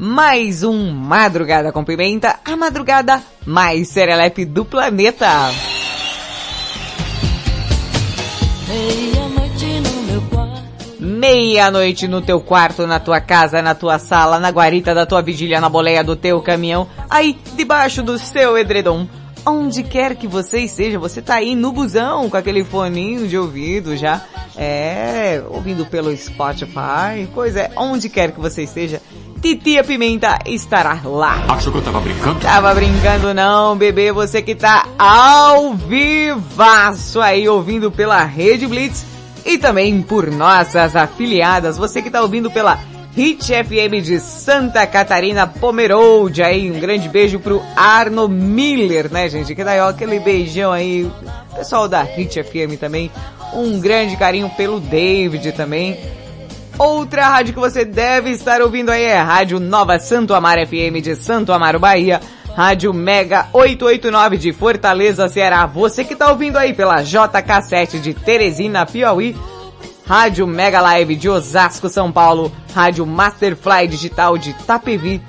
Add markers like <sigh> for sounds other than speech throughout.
Mais um Madrugada com Pimenta, a madrugada mais serelepe do planeta. Meia-noite no teu quarto, na tua casa, na tua sala, na guarita da tua vigília, na boleia do teu caminhão, aí debaixo do seu edredom. Onde quer que você esteja, você tá aí no busão com aquele foninho de ouvido já, é, ouvindo pelo Spotify, coisa é, onde quer que você esteja, Titia Pimenta estará lá. Achou que eu tava brincando? Tava brincando não, bebê, você que tá ao vivaço aí ouvindo pela Rede Blitz e também por nossas afiliadas, você que tá ouvindo pela Hit FM de Santa Catarina Pomerode aí, um grande beijo pro Arno Miller, né gente, que daí ó, aquele beijão aí, pessoal da Hit FM também, um grande carinho pelo David também, Outra rádio que você deve estar ouvindo aí é a Rádio Nova Santo Amaro FM de Santo Amaro, Bahia. Rádio Mega 889 de Fortaleza, Ceará. Você que está ouvindo aí pela JK7 de Teresina, Piauí. Rádio Mega Live de Osasco, São Paulo. Rádio Masterfly Digital de Tapevi.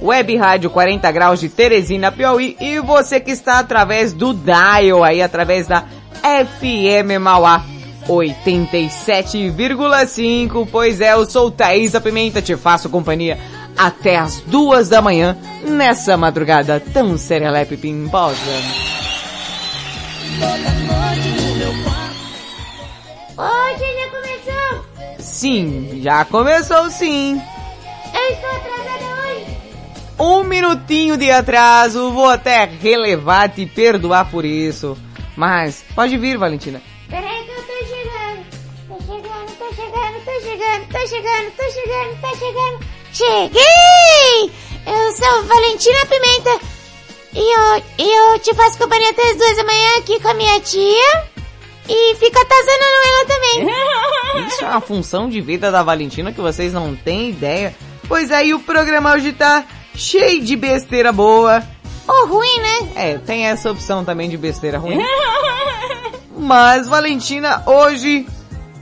Web Rádio 40 Graus de Teresina, Piauí. E você que está através do Dial aí, através da FM Mauá 87,5, pois é, eu sou Thaisa Pimenta, te faço companhia até as duas da manhã, nessa madrugada tão serelepe pimposa. Hoje já começou? Sim, já começou sim. Eu estou atrasada hoje. Um minutinho de atraso, vou até relevar te perdoar por isso. Mas, pode vir, Valentina. Peraí que eu chegando, tô chegando, tô chegando, tô chegando, tô chegando. Cheguei! Eu sou Valentina Pimenta. E eu, e eu te faço companhia até as duas da manhã aqui com a minha tia. E fico atazanando ela também. <laughs> Isso é uma função de vida da Valentina que vocês não têm ideia. Pois aí o programa hoje tá cheio de besteira boa. Ou ruim, né? É, tem essa opção também de besteira ruim. Mas, Valentina, hoje,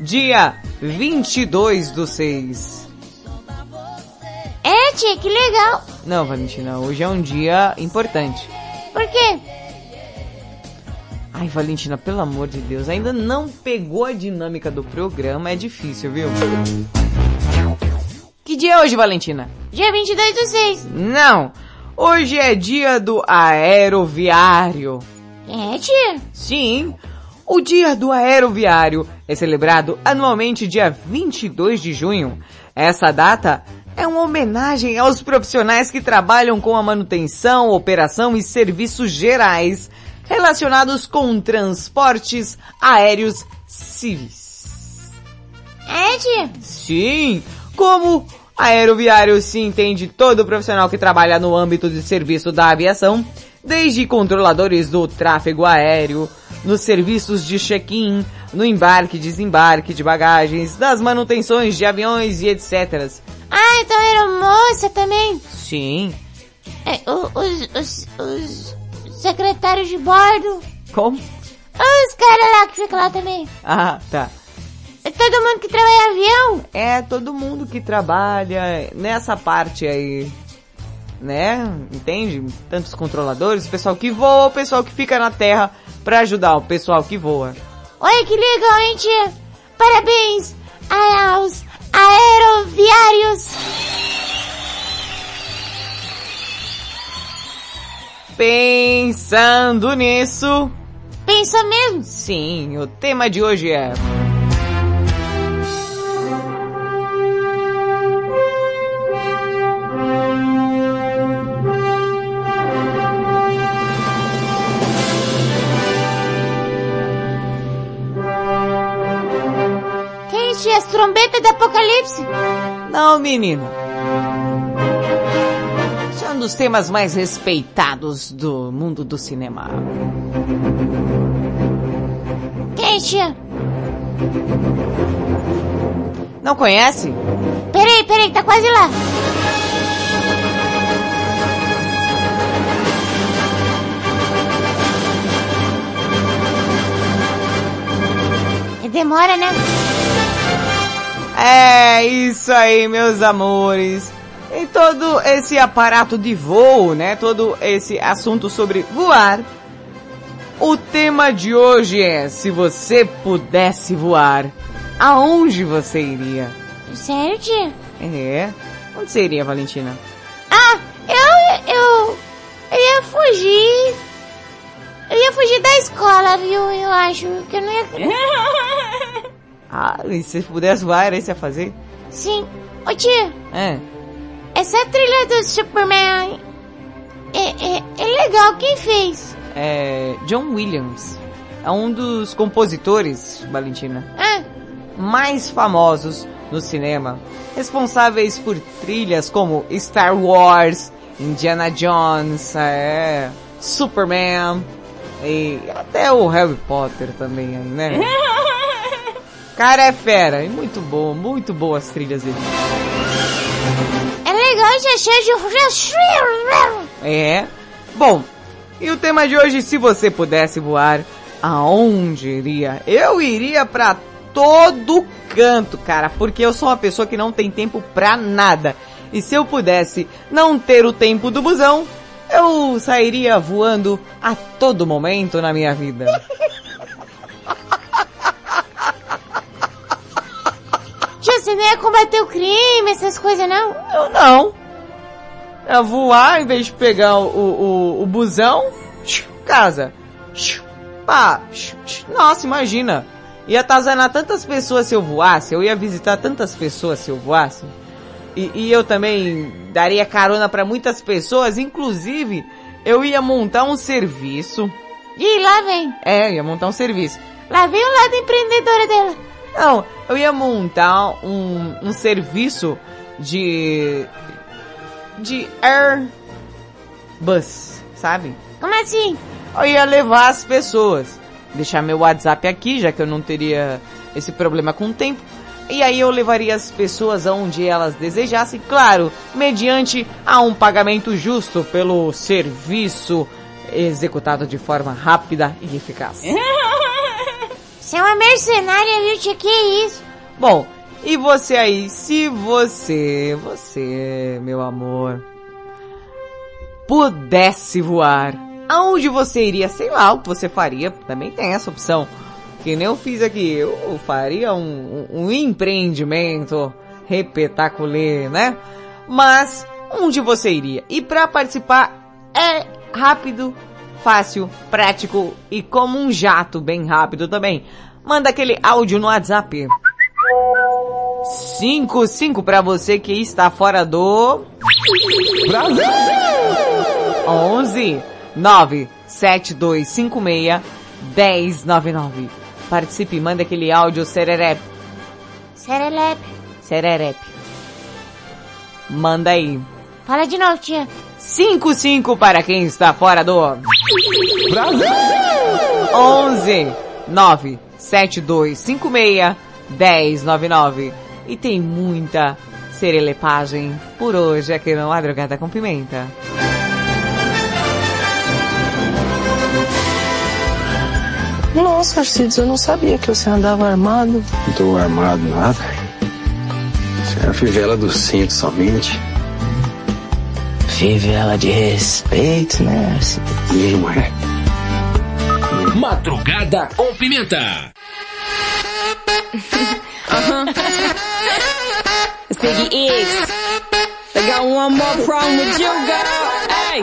dia 22 do 6. É, tia, que legal. Não, Valentina, hoje é um dia importante. Por quê? Ai, Valentina, pelo amor de Deus, ainda não pegou a dinâmica do programa, é difícil, viu? Que dia é hoje, Valentina? Dia 22 do 6. Não! Hoje é dia do aeroviário. É, tia? Sim, o Dia do Aeroviário é celebrado anualmente dia 22 de junho. Essa data é uma homenagem aos profissionais que trabalham com a manutenção, operação e serviços gerais relacionados com transportes aéreos civis. É, tia? Sim, como aeroviário se entende todo profissional que trabalha no âmbito de serviço da aviação, desde controladores do tráfego aéreo, nos serviços de check-in, no embarque e desembarque de bagagens, das manutenções de aviões e etc. Ah, então era moça também? Sim. É, o- os, os, os secretários de bordo. Como? Os caras lá que ficam lá também. Ah, tá. É todo mundo que trabalha em avião? É todo mundo que trabalha nessa parte aí, né? Entende? Tantos controladores, o pessoal que voa, o pessoal que fica na terra pra ajudar o pessoal que voa. Olha que legal, hein, tia? Parabéns aos aeroviários. Pensando nisso, Pensa mesmo. sim, o tema de hoje é As trombetas do apocalipse. Não, menino. Esse é um dos temas mais respeitados do mundo do cinema. Quente. Não conhece? Peraí, peraí, tá quase lá. Demora, né? É isso aí, meus amores. E todo esse aparato de voo, né? Todo esse assunto sobre voar. O tema de hoje é: se você pudesse voar, aonde você iria? Sério, tia? É. Onde você iria, Valentina? Ah, eu, eu, eu ia fugir. Eu ia fugir da escola, viu? Eu acho que eu não ia... <laughs> Ah, e se pudesse voar, era isso que ia fazer? Sim. Ô tia, É. essa trilha do Superman é, é, é legal, quem fez? É. John Williams. É um dos compositores, Valentina. Ah, mais famosos no cinema, responsáveis por trilhas como Star Wars, Indiana Jones, é, Superman e até o Harry Potter também, né? <laughs> Cara é fera, e muito bom, muito boas trilhas dele. é legal, já cheio de... É. Bom, e o tema de hoje, se você pudesse voar, aonde iria? Eu iria pra todo canto, cara, porque eu sou uma pessoa que não tem tempo pra nada. E se eu pudesse não ter o tempo do busão, eu sairia voando a todo momento na minha vida. <laughs> você não ia combater o crime, essas coisas, não? Eu não. Eu voar em vez de pegar o, o, o busão, casa. Pá, nossa, imagina. Ia atazanar tantas pessoas se eu voasse, eu ia visitar tantas pessoas se eu voasse. E, e eu também daria carona para muitas pessoas, inclusive eu ia montar um serviço. Ih, lá vem. É, ia montar um serviço. Lá vem o lado empreendedora dela. Não, eu ia montar um, um serviço de. de Airbus, sabe? Como assim? Eu ia levar as pessoas. Deixar meu WhatsApp aqui, já que eu não teria esse problema com o tempo. E aí eu levaria as pessoas aonde elas desejassem, claro, mediante a um pagamento justo pelo serviço executado de forma rápida e eficaz. <laughs> Você é uma mercenária, viu, tia? Que isso? Bom, e você aí, se você, você, meu amor, pudesse voar, aonde você iria? Sei lá o que você faria, também tem essa opção. Que nem eu fiz aqui, eu faria um, um, um empreendimento repetaculê, né? Mas, onde você iria? E para participar é rápido, fácil, prático e como um jato bem rápido também. Manda aquele áudio no WhatsApp. 55 para você que está fora do Brasil. 11 9 7256 1099. Participe, manda aquele áudio sererep. Serelepe. Sererep. Manda aí. Fala de novo, tia. 55 para quem está fora do Brasil. 11 9 7256 1099. E tem muita serelepagem por hoje aqui no Madrugada com Pimenta. Nossa, Arcides, eu não sabia que você andava armado. Não tô armado nada. Isso é a fivela do cinto somente. Fivela de respeito, né, Arcides? Não é. Madrugada com Pimenta. <laughs> Ziggy X. Got one more problem with you, girl. Hey.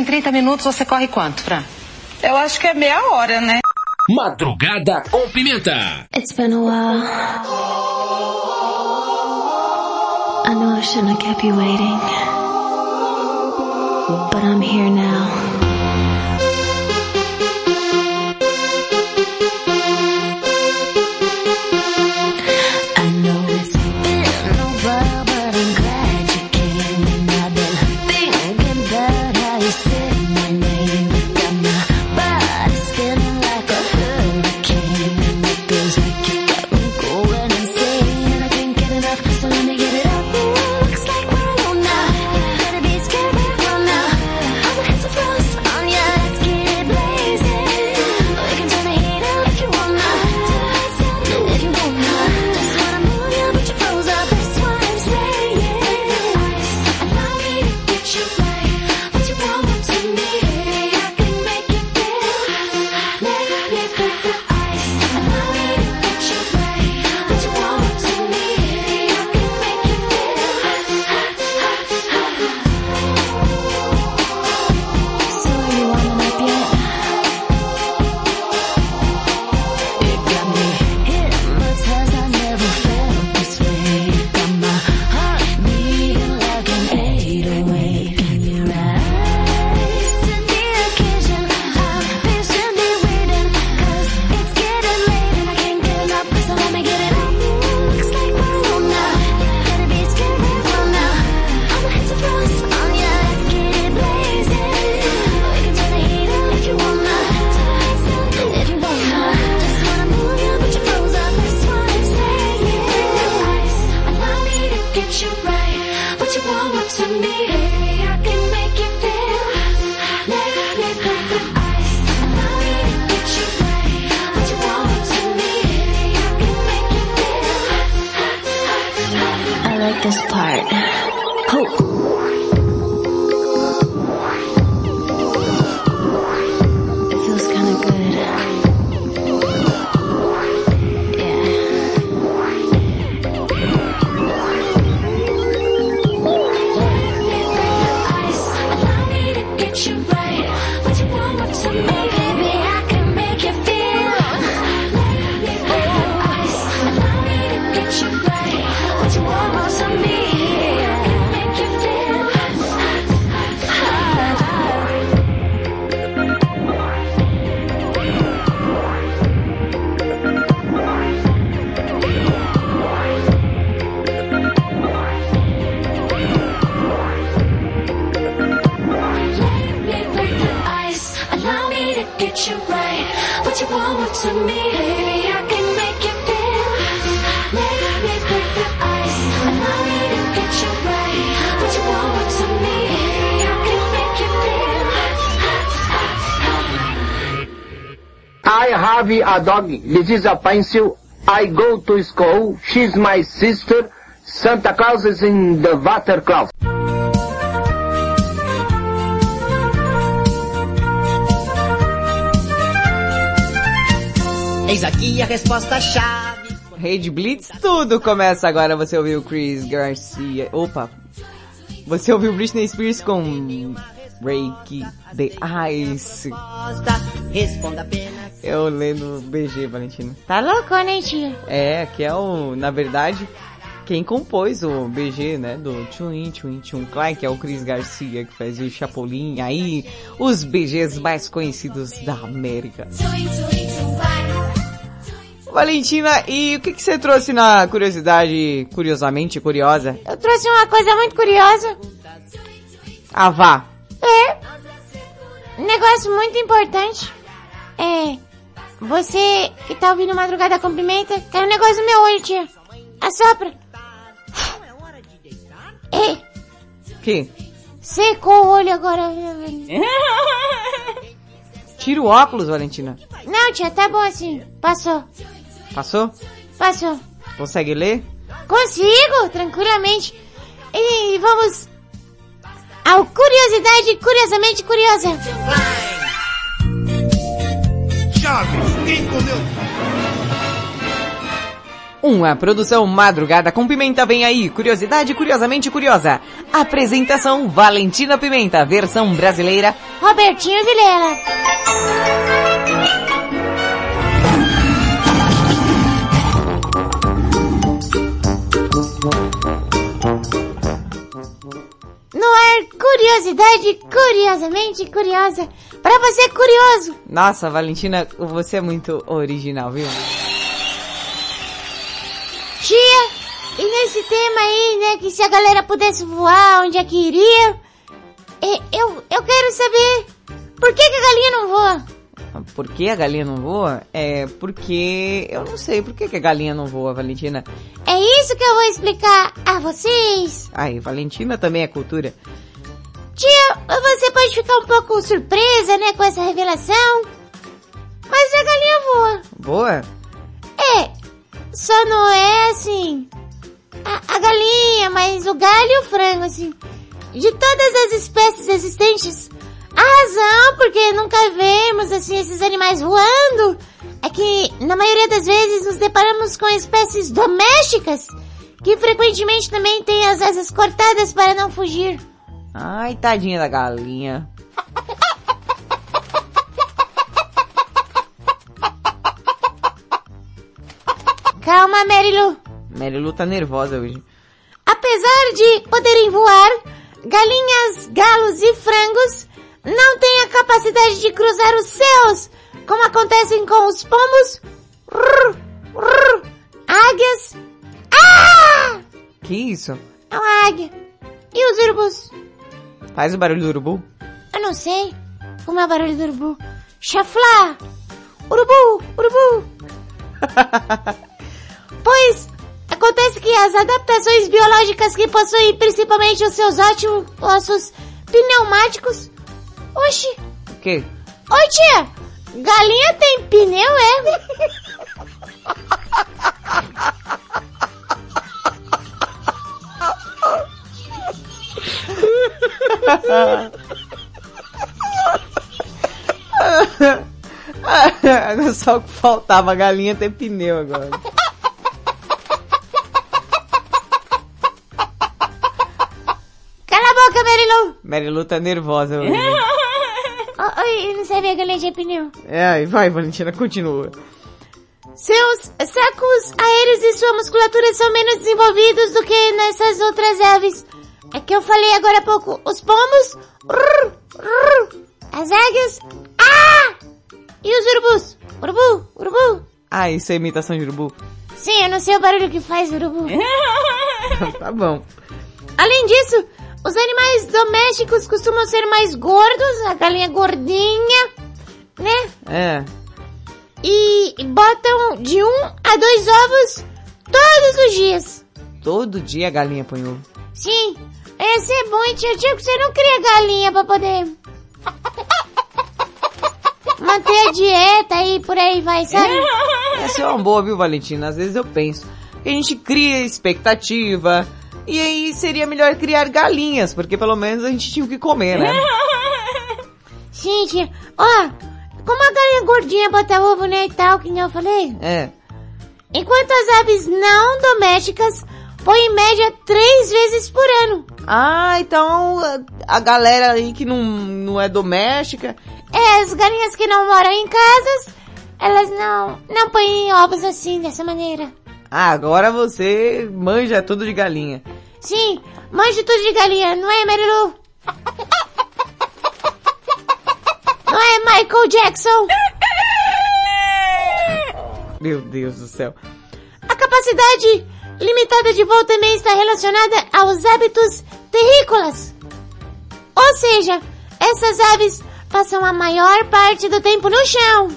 em 30 minutos você corre quanto, Fran? Eu acho que é meia hora, né? Madrugada com Pimenta. It's been a while. I know I shouldn't have kept you waiting. But I'm here now. dog, this is a pencil, I go to school, she's my sister, Santa Claus is in the water closet. Eis aqui a resposta chave. Rede Blitz, tudo começa agora. Você ouviu Chris Garcia. Opa! Você ouviu Britney Spears com Break the Ice. Responda eu lendo BG, Valentina. Tá louco, né, tia? É, que é o, na verdade, quem compôs o BG, né, do Twin Twin Twin Klein, que é o Chris Garcia, que faz o Chapolin, aí, os BGs mais conhecidos da América. Valentina, e o que, que você trouxe na curiosidade, curiosamente curiosa? Eu trouxe uma coisa muito curiosa. Ah, vá. É. Um negócio muito importante. É. Você que tá ouvindo Madrugada com Pimenta, caiu um negócio no meu olho, tia. Assopra. É. Que? Secou o olho agora. <laughs> Tira o óculos, Valentina. Não, tia, tá bom assim. Passou. Passou? Passou. Consegue ler? Consigo, tranquilamente. E vamos ao Curiosidade Curiosamente Curiosa. Quem? Uma produção madrugada com pimenta vem aí. Curiosidade curiosamente curiosa. Apresentação Valentina Pimenta, versão brasileira. Robertinho Vilela. No ar, curiosidade curiosamente curiosa. Pra você curioso. Nossa, Valentina, você é muito original, viu? Tia, e nesse tema aí, né, que se a galera pudesse voar, onde é que iria? É, eu, eu quero saber, por que, que a galinha não voa? Por que a galinha não voa? É porque... Eu não sei, por que, que a galinha não voa, Valentina? É isso que eu vou explicar a vocês. Ai, Valentina também é cultura. Tia, você pode ficar um pouco surpresa, né, com essa revelação. Mas a galinha voa. Voa? É, só não é assim. A, a galinha, mas o galho e o frango, assim. De todas as espécies existentes, a razão porque nunca vemos, assim, esses animais voando é que, na maioria das vezes, nos deparamos com espécies domésticas que frequentemente também têm as asas cortadas para não fugir. Ai, tadinha da galinha. Calma, Marilu. Marilu tá nervosa hoje. Apesar de poderem voar, galinhas, galos e frangos não têm a capacidade de cruzar os céus, como acontecem com os pombos, rrr, rrr, águias. Ah! Que isso? É uma águia. E os urubus? Faz o barulho do urubu? Eu não sei. Como é o barulho do urubu? Chaflá! Urubu! Urubu! <laughs> pois, acontece que as adaptações biológicas que possuem principalmente os seus ótimos ossos pneumáticos... Oxi! O quê? Oi, tia! Galinha tem pneu, é? <laughs> Era só o que faltava, a galinha ter pneu agora. Cala a boca, Marilu! Marilu tá nervosa. Oh, <laughs> oi, não sabia que galinha tinha pneu. É, vai, Valentina, continua. Seus sacos aéreos e sua musculatura são menos desenvolvidos do que nessas outras aves. É que eu falei agora há pouco. Os pombos, rrr, rrr, as águias, ah! E os urubus, urubu, urubu. Ah, isso é imitação de urubu? Sim, eu não sei o barulho que faz urubu. <laughs> tá bom. Além disso, os animais domésticos costumam ser mais gordos, a galinha gordinha, né? É. E botam de um a dois ovos todos os dias. Todo dia a galinha põe ovo. Sim, esse é bom, tia. Tia, que você não cria galinha pra poder manter a dieta e por aí vai, sabe? <laughs> Essa é uma boa, viu, Valentina? Às vezes eu penso que a gente cria expectativa e aí seria melhor criar galinhas, porque pelo menos a gente tinha o que comer, né? <laughs> Sim, tia. Ó, como a galinha gordinha bota ovo, né, e tal, que nem eu falei. É. enquanto as aves não domésticas põem em média três vezes por ano. Ah, então a, galera aí que não, não é doméstica. É, as galinhas que não moram em casas, elas não, não põem ovos assim, dessa maneira. Ah, agora você manja tudo de galinha. Sim, manjo tudo de galinha, não é, Marilu? Não é, Michael Jackson? Meu Deus do céu. A capacidade limitada de voo também está relacionada aos hábitos terrícolas. Ou seja, essas aves passam a maior parte do tempo no chão.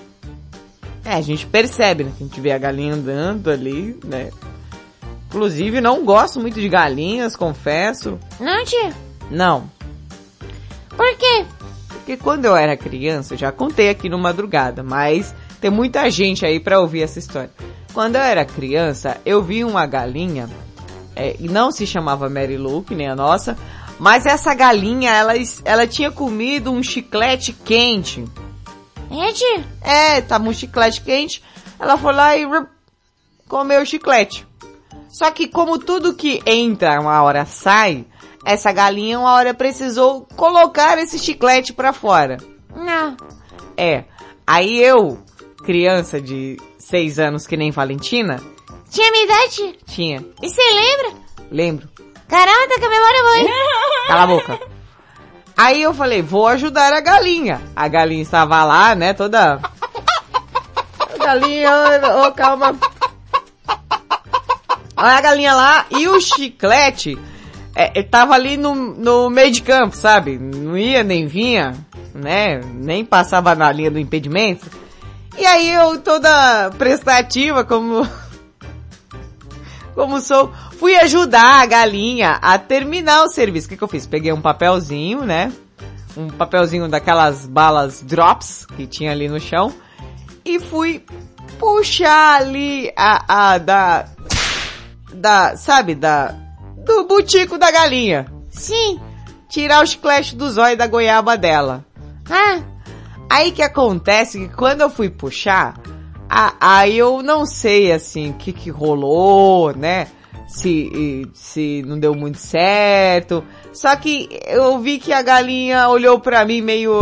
É, a gente percebe, né? Que a gente vê a galinha andando ali, né? Inclusive, não gosto muito de galinhas, confesso. Não, tia? Não. Por quê? Porque quando eu era criança, eu já contei aqui no Madrugada, mas tem muita gente aí pra ouvir essa história. Quando eu era criança, eu vi uma galinha, é, e não se chamava Mary Lou, que nem a nossa, mas essa galinha, ela, ela tinha comido um chiclete quente. Tia? É, tava um chiclete quente, ela foi lá e comeu o chiclete. Só que como tudo que entra uma hora sai, essa galinha uma hora precisou colocar esse chiclete pra fora. Não. É. Aí eu, criança de seis anos que nem Valentina, Tinha minha idade? tinha. E você lembra? Lembro. Caramba, tá com a memória boa? <laughs> Cala a boca. Aí eu falei, vou ajudar a galinha. A galinha estava lá, né, toda... <laughs> Galinha, ô, ô, calma. Olha a galinha lá e o chiclete é, é, tava ali no, no meio de campo, sabe? Não ia nem vinha, né? Nem passava na linha do impedimento. E aí eu toda prestativa como como sou, fui ajudar a galinha a terminar o serviço. O que, que eu fiz? Peguei um papelzinho, né? Um papelzinho daquelas balas drops que tinha ali no chão e fui puxar ali a, a da da, sabe, da do butico da galinha. Sim. Tirar o chiclete do zóio da goiaba dela. Ah, Aí que acontece que quando eu fui puxar, aí eu não sei assim o que que rolou, né? Se, se não deu muito certo. Só que eu vi que a galinha olhou pra mim meio,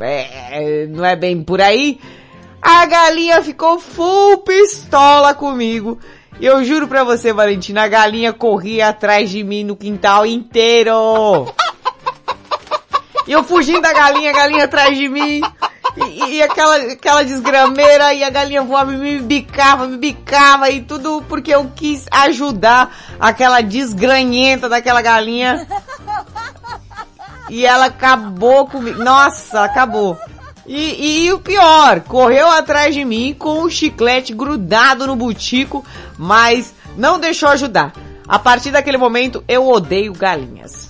é, não é bem por aí. A galinha ficou full pistola comigo. E eu juro pra você, Valentina, a galinha corria atrás de mim no quintal inteiro. E eu fugindo da galinha, a galinha atrás de mim. E, e aquela, aquela desgrameira e a galinha voava me bicava, me bicava e tudo porque eu quis ajudar aquela desgranhenta daquela galinha. E ela acabou comigo. Nossa, acabou. E, e o pior, correu atrás de mim com o chiclete grudado no butico, mas não deixou ajudar. A partir daquele momento, eu odeio galinhas.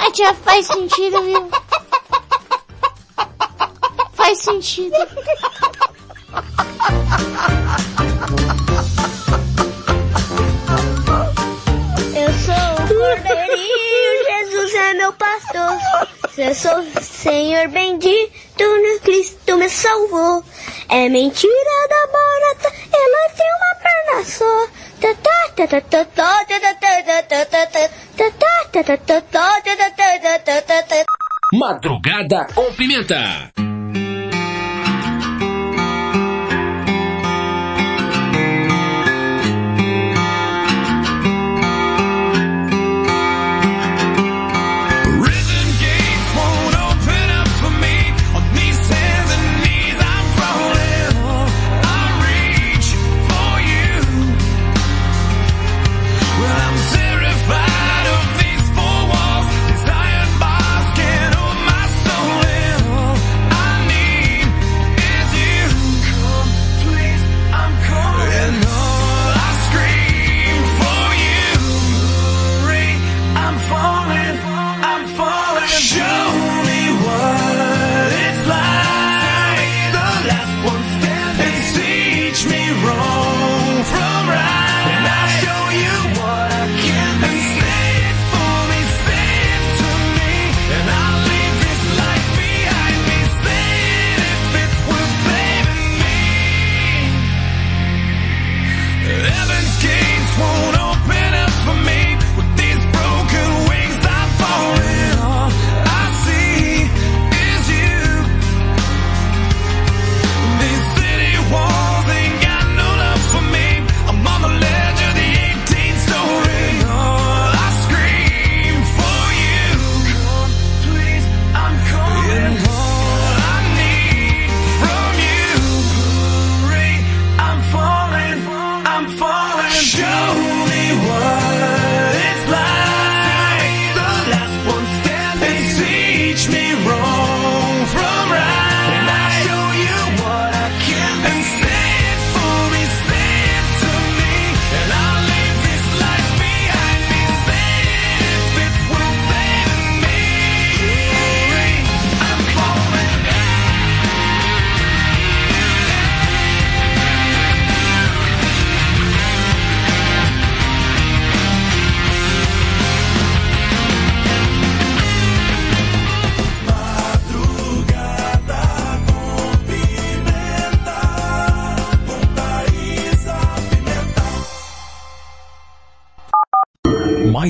A tia faz sentido, viu? Faz sentido. Eu sou o cordeirinho, Jesus é meu pastor. Eu sou Senhor bendito, no Cristo me salvou. É mentira da barata, ela tem uma perna só. Tá, tá, tá,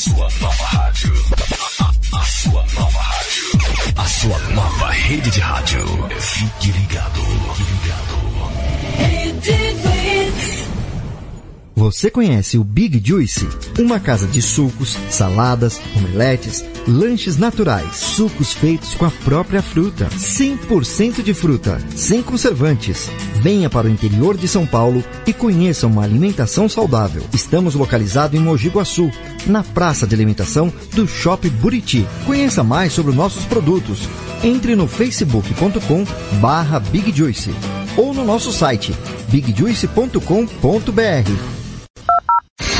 Sua nova rádio. A, a- a sua nova rádio. A sua nova rede de rádio. Fique ligado. Fique ligado. Você conhece o Big Juice? Uma casa de sucos, saladas, omeletes, lanches naturais, sucos feitos com a própria fruta, 100% de fruta, sem conservantes. Venha para o interior de São Paulo e conheça uma alimentação saudável. Estamos localizados em Mogi Guaçu, na praça de alimentação do Shopping Buriti. Conheça mais sobre os nossos produtos. Entre no facebook.com barra Big Juice ou no nosso site bigjuice.com.br.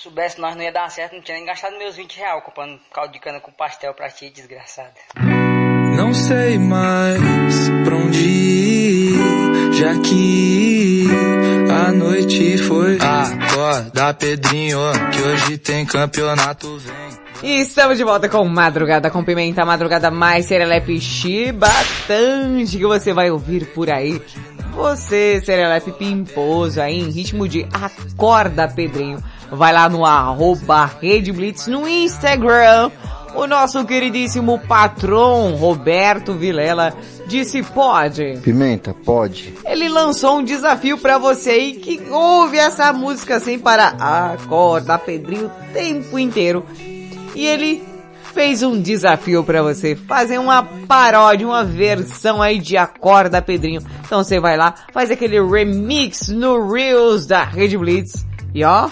Soubesse nós não ia dar certo, não tinha nem gastado meus 20 reais comprando caldo de cana com pastel pra ti, desgraçada. Não sei mais pra onde ir, já que a noite foi. Acorda, Pedrinho, que hoje tem campeonato, vem. E estamos de volta com Madrugada com Pimenta, madrugada mais serelepe chibatante que você vai ouvir por aí. Você, serelepe pimposo aí, em ritmo de Acorda Pedrinho. Vai lá no arroba Rede Blitz no Instagram. O nosso queridíssimo patrão Roberto Vilela disse pode. Pimenta, pode. Ele lançou um desafio pra você aí que ouve essa música sem parar. Acorda Pedrinho o tempo inteiro. E ele fez um desafio pra você fazer uma paródia, uma versão aí de Acorda Pedrinho. Então você vai lá, faz aquele remix no Reels da Rede Blitz e ó,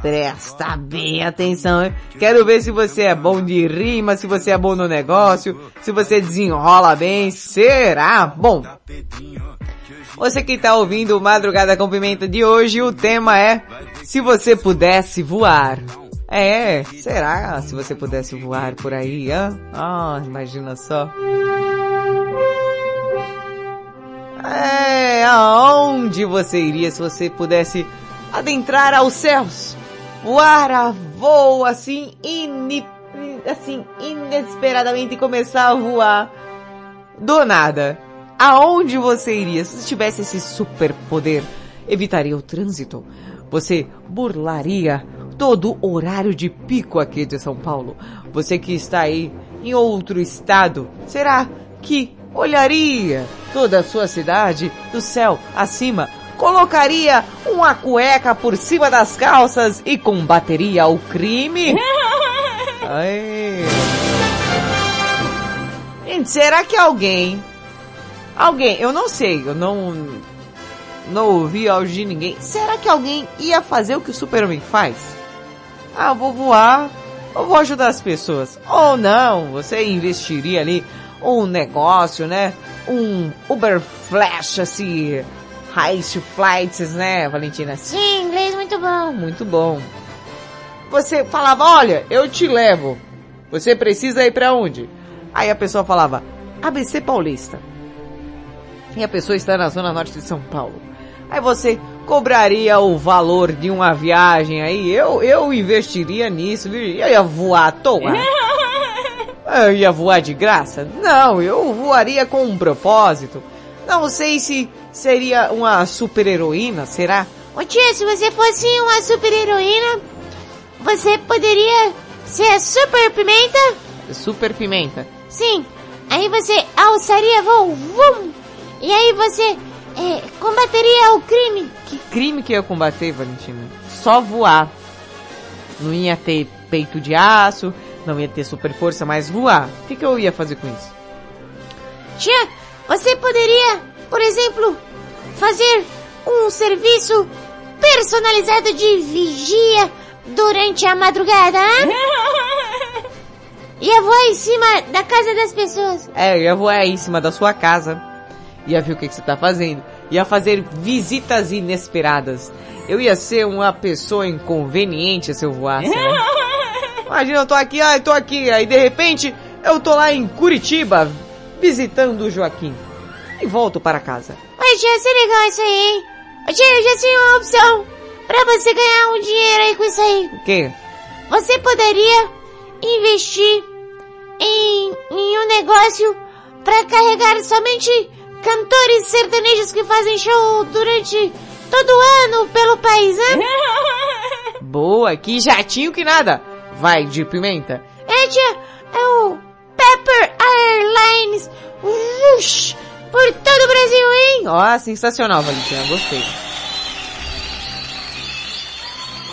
presta bem atenção? Quero ver se você é bom de rima, se você é bom no negócio, se você desenrola bem, será bom. Você que tá ouvindo o Madrugada com Pimenta de hoje, o tema é Se você pudesse voar. É, será se você pudesse voar por aí, hã? Ah, imagina só. É, aonde você iria se você pudesse adentrar aos céus? Voar a voo assim, ini, assim, inesperadamente começar a voar. Do nada. Aonde você iria se você tivesse esse superpoder? Evitaria o trânsito? Você burlaria todo horário de pico aqui de São Paulo? Você que está aí em outro estado, será que olharia toda a sua cidade do céu acima? Colocaria uma cueca por cima das calças e combateria o crime? <laughs> Ai. Será que alguém, alguém, eu não sei, eu não, não ouvi áudio de ninguém. Será que alguém ia fazer o que o Super-Homem faz? Ah, vou voar, eu vou ajudar as pessoas. Ou não, você investiria ali um negócio, né? Um Uber Flash, assim, Heist Flights, né, Valentina? Sim, inglês muito bom. Muito bom. Você falava, olha, eu te levo. Você precisa ir pra onde? Aí a pessoa falava, ABC Paulista. E a pessoa está na zona norte de São Paulo. Aí você cobraria o valor de uma viagem aí, eu, eu investiria nisso, eu ia voar à toa. <laughs> Eu ia voar de graça? Não, eu voaria com um propósito. Não sei se seria uma super heroína, será? Ô tia, se você fosse uma super heroína, você poderia ser a super pimenta? Super pimenta. Sim. Aí você alçaria voo, vum. E aí você é, combateria o crime. Que crime que eu ia combater, Valentina? Só voar. Não ia ter peito de aço, não ia ter super força, mas voar. O que, que eu ia fazer com isso? Tia, você poderia, por exemplo, fazer um serviço personalizado de vigia durante a madrugada? <laughs> Ia voar em cima da casa das pessoas. É, eu ia voar em cima da sua casa. Ia ver o que, que você tá fazendo. Ia fazer visitas inesperadas. Eu ia ser uma pessoa inconveniente se eu voasse, né? <laughs> Imagina, eu tô aqui, ah, eu tô aqui, aí de repente eu tô lá em Curitiba visitando o Joaquim. E volto para casa. Mas isso é legal isso aí, hein? Ô, Tia, eu já sei uma opção pra você ganhar um dinheiro aí com isso aí. O quê? Você poderia investir em, em um negócio pra carregar somente cantores sertanejos que fazem show durante todo ano pelo país, né? <laughs> Boa, que jatinho que nada. Vai de pimenta. É, tia, é o Pepper Airlines. Ush, por todo o Brasil, hein? Ó, sensacional, Valentina, gostei.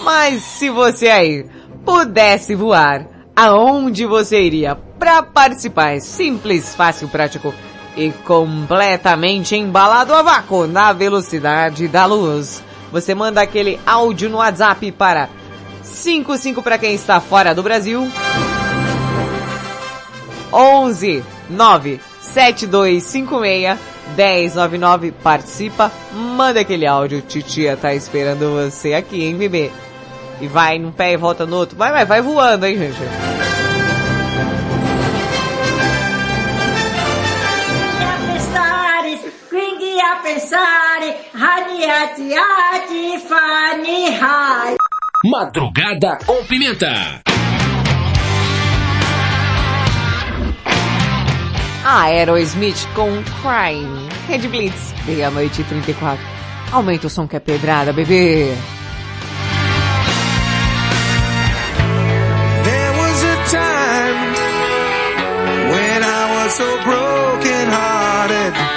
Mas se você aí pudesse voar, aonde você iria para participar? É simples, fácil, prático e completamente embalado a vácuo na velocidade da luz. Você manda aquele áudio no WhatsApp para 55 para quem está fora do Brasil. 11 9 7256 1099 participa, manda aquele áudio, titia tá esperando você aqui, hein, bebê? E vai num pé e volta no outro. Vai, vai, vai voando, hein, gente? A pensare, radiati, ati, fani, hai. Madrugada com pimenta. A Aerosmith com Crying. Red Blitz, meia-noite e 34. Aumenta o som que é pedrada, bebê. There was a time when I was so broken hearted.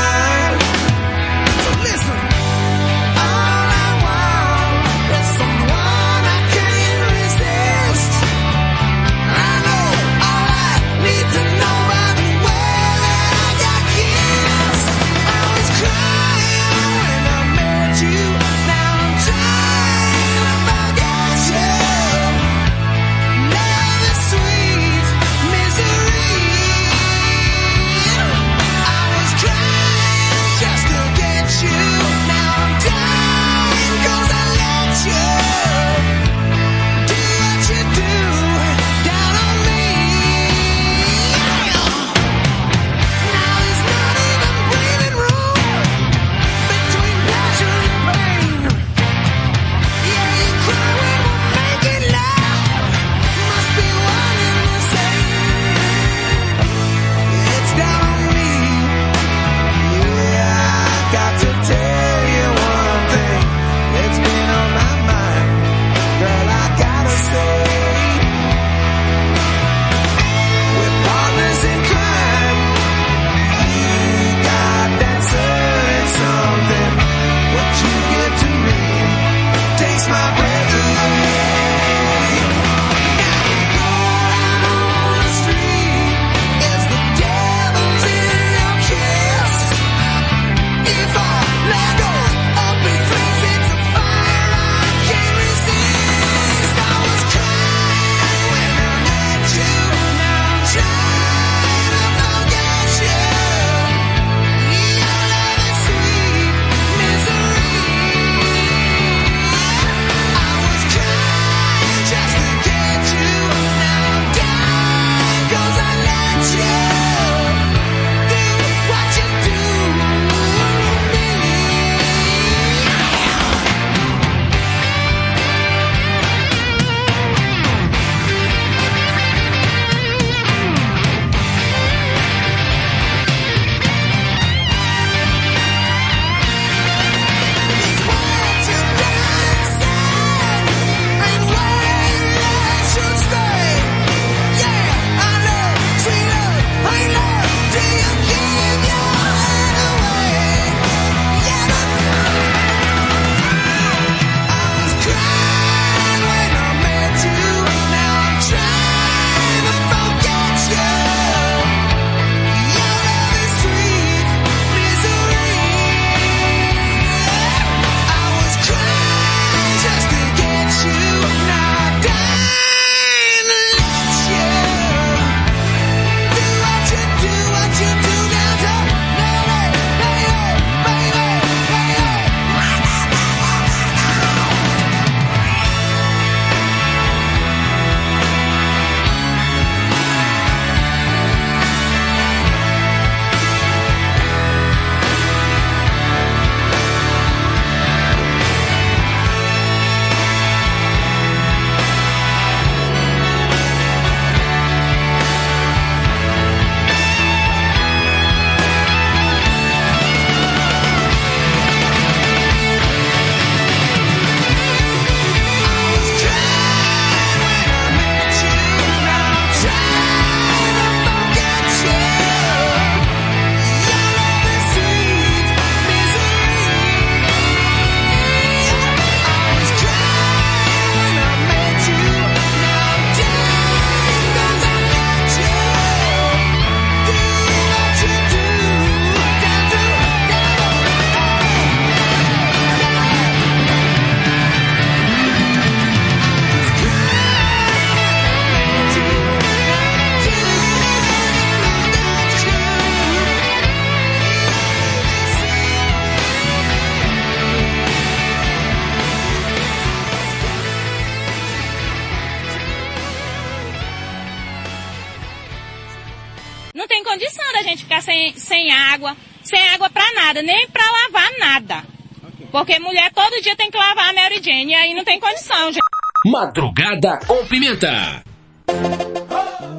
e aí não tem condição, gente. Madrugada com pimenta.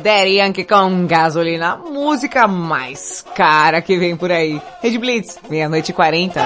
Daddy Yankee com gasolina, música mais cara que vem por aí. Red Blitz, meia-noite e quarenta.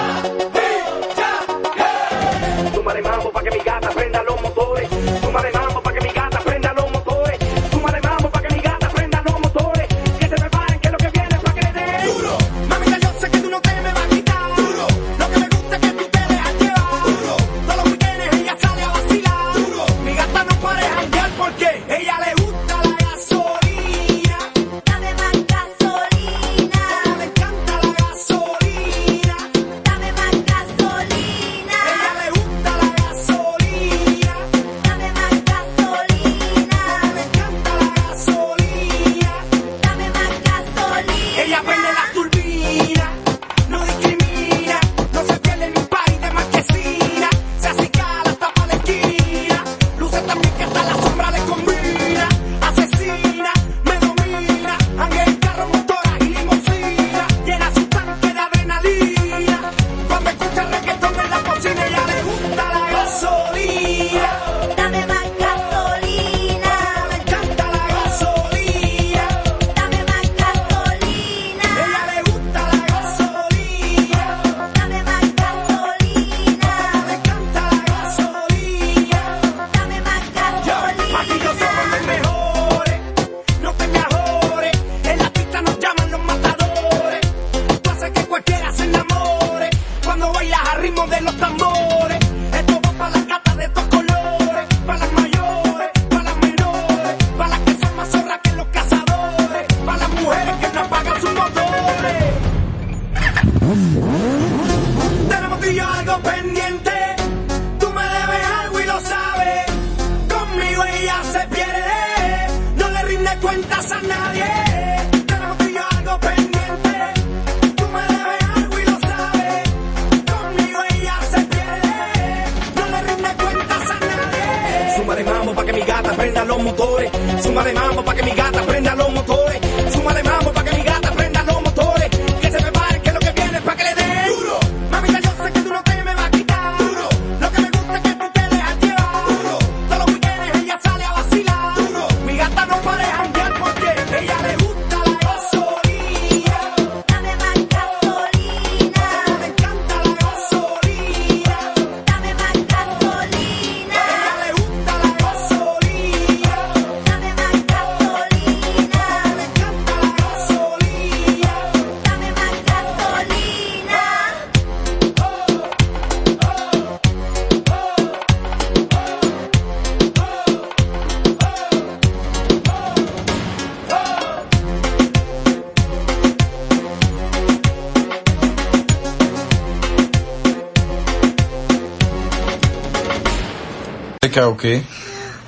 quer o quê?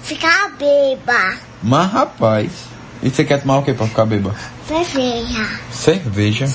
Ficar beba. Mas rapaz, e você quer tomar o quê pra ficar beba? Cerveja. Cerveja?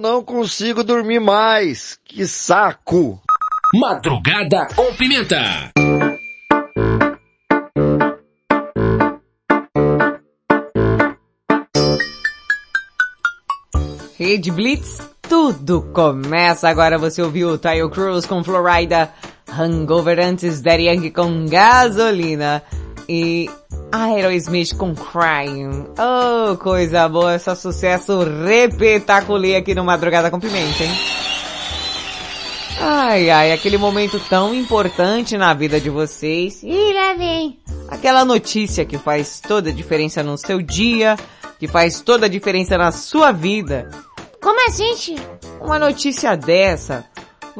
Não consigo dormir mais. Que saco. Madrugada com pimenta. Rede Blitz, tudo começa agora. Você ouviu o Tayo Cruz com Florida, Hangover antes, Daddy Yankee com Gasolina e Aerosmith com Crying. Oh, coisa boa, esse sucesso repetaculê aqui no Madrugada com Pimenta, hein? Ai, ai, aquele momento tão importante na vida de vocês. Ih, lá vem. Aquela notícia que faz toda a diferença no seu dia, que faz toda a diferença na sua vida. Como assim, tio? Uma notícia dessa,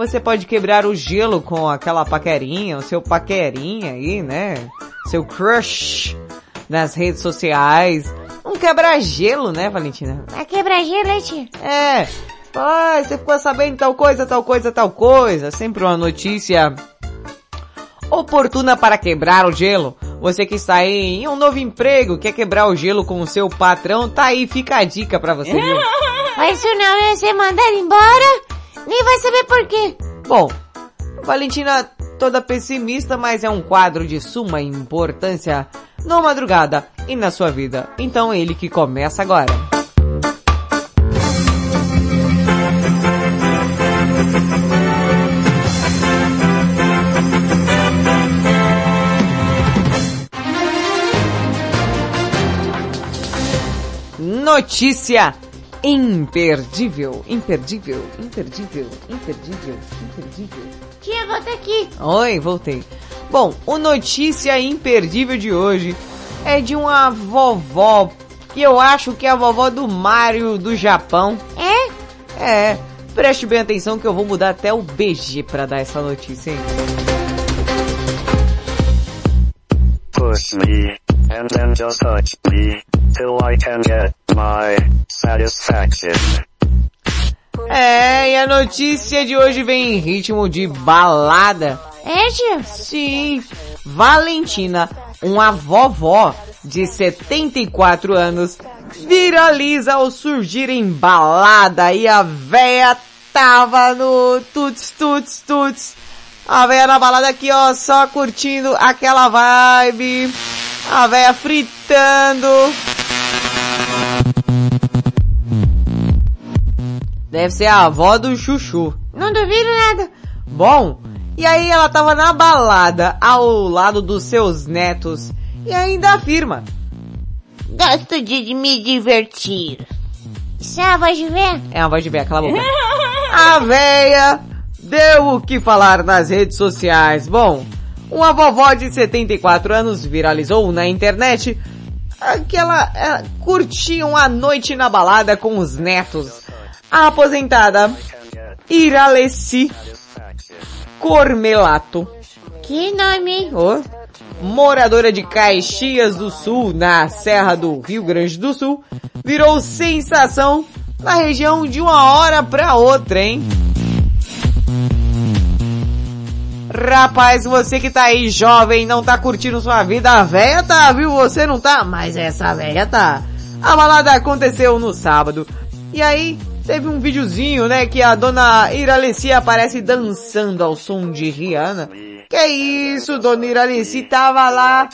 você pode quebrar o gelo com aquela paquerinha, o seu paquerinha aí, né? Seu crush nas redes sociais. Um quebra-gelo, né, Valentina? É quebra-gelo, hein, tio? É. Ai, você ficou sabendo tal coisa, tal coisa, tal coisa. Sempre uma notícia oportuna para quebrar o gelo. Você que está aí em um novo emprego, quer quebrar o gelo com o seu patrão, tá aí, fica a dica pra você, viu? <laughs> Mas isso não ia ser mandado embora, nem vai saber por quê. Bom, Valentina toda pessimista, mas é um quadro de suma importância na madrugada e na sua vida. Então ele que começa agora. Notícia imperdível, imperdível, imperdível, imperdível, imperdível. Tia, volta aqui. Oi, voltei. Bom, o notícia imperdível de hoje é de uma vovó que eu acho que é a vovó do Mario do Japão. É? É. Preste bem atenção que eu vou mudar até o BG pra dar essa notícia, hein? Push me, and then just touch me, till I can get my satisfaction. É, e a notícia de hoje vem em ritmo de balada. É, tia? Sim. Valentina, uma vovó de 74 anos, viraliza ao surgir em balada e a véia tava no tuts tuts tuts. A véia na balada aqui ó, só curtindo aquela vibe. A véia fritando. Deve ser a avó do chuchu. Não duvido nada. Bom, e aí ela tava na balada ao lado dos seus netos e ainda afirma. Gosto de me divertir. Isso é a voz de véia? É uma voz de véia, cala a boca. <laughs> a véia deu o que falar nas redes sociais. Bom, uma vovó de 74 anos viralizou na internet que ela, ela curtia uma noite na balada com os netos. A aposentada Iralessi Cormelato. Que nome? Oh, moradora de Caxias do Sul, na Serra do Rio Grande do Sul, virou sensação na região de uma hora pra outra, hein? Rapaz, você que tá aí jovem, não tá curtindo sua vida, a véia tá, viu? Você não tá, mas essa véia tá. A balada aconteceu no sábado. E aí, teve um videozinho, né, que a dona Iralessi aparece dançando ao som de Rihanna. Que isso, dona Iralessi tava lá,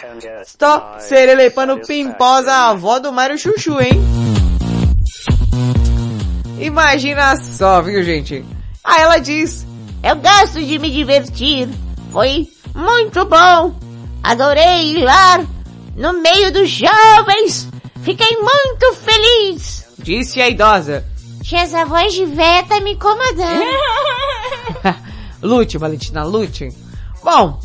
só serelepando pimposa a avó do Mário Chuchu, hein? Imagina só, viu gente? Aí ela diz, Eu gosto de me divertir. Foi muito bom. Adorei ir lá no meio dos jovens. Fiquei muito feliz. disse a idosa. Tia, essa voz de véia tá me incomodando. <laughs> <laughs> Lute, Valentina, lute. Bom,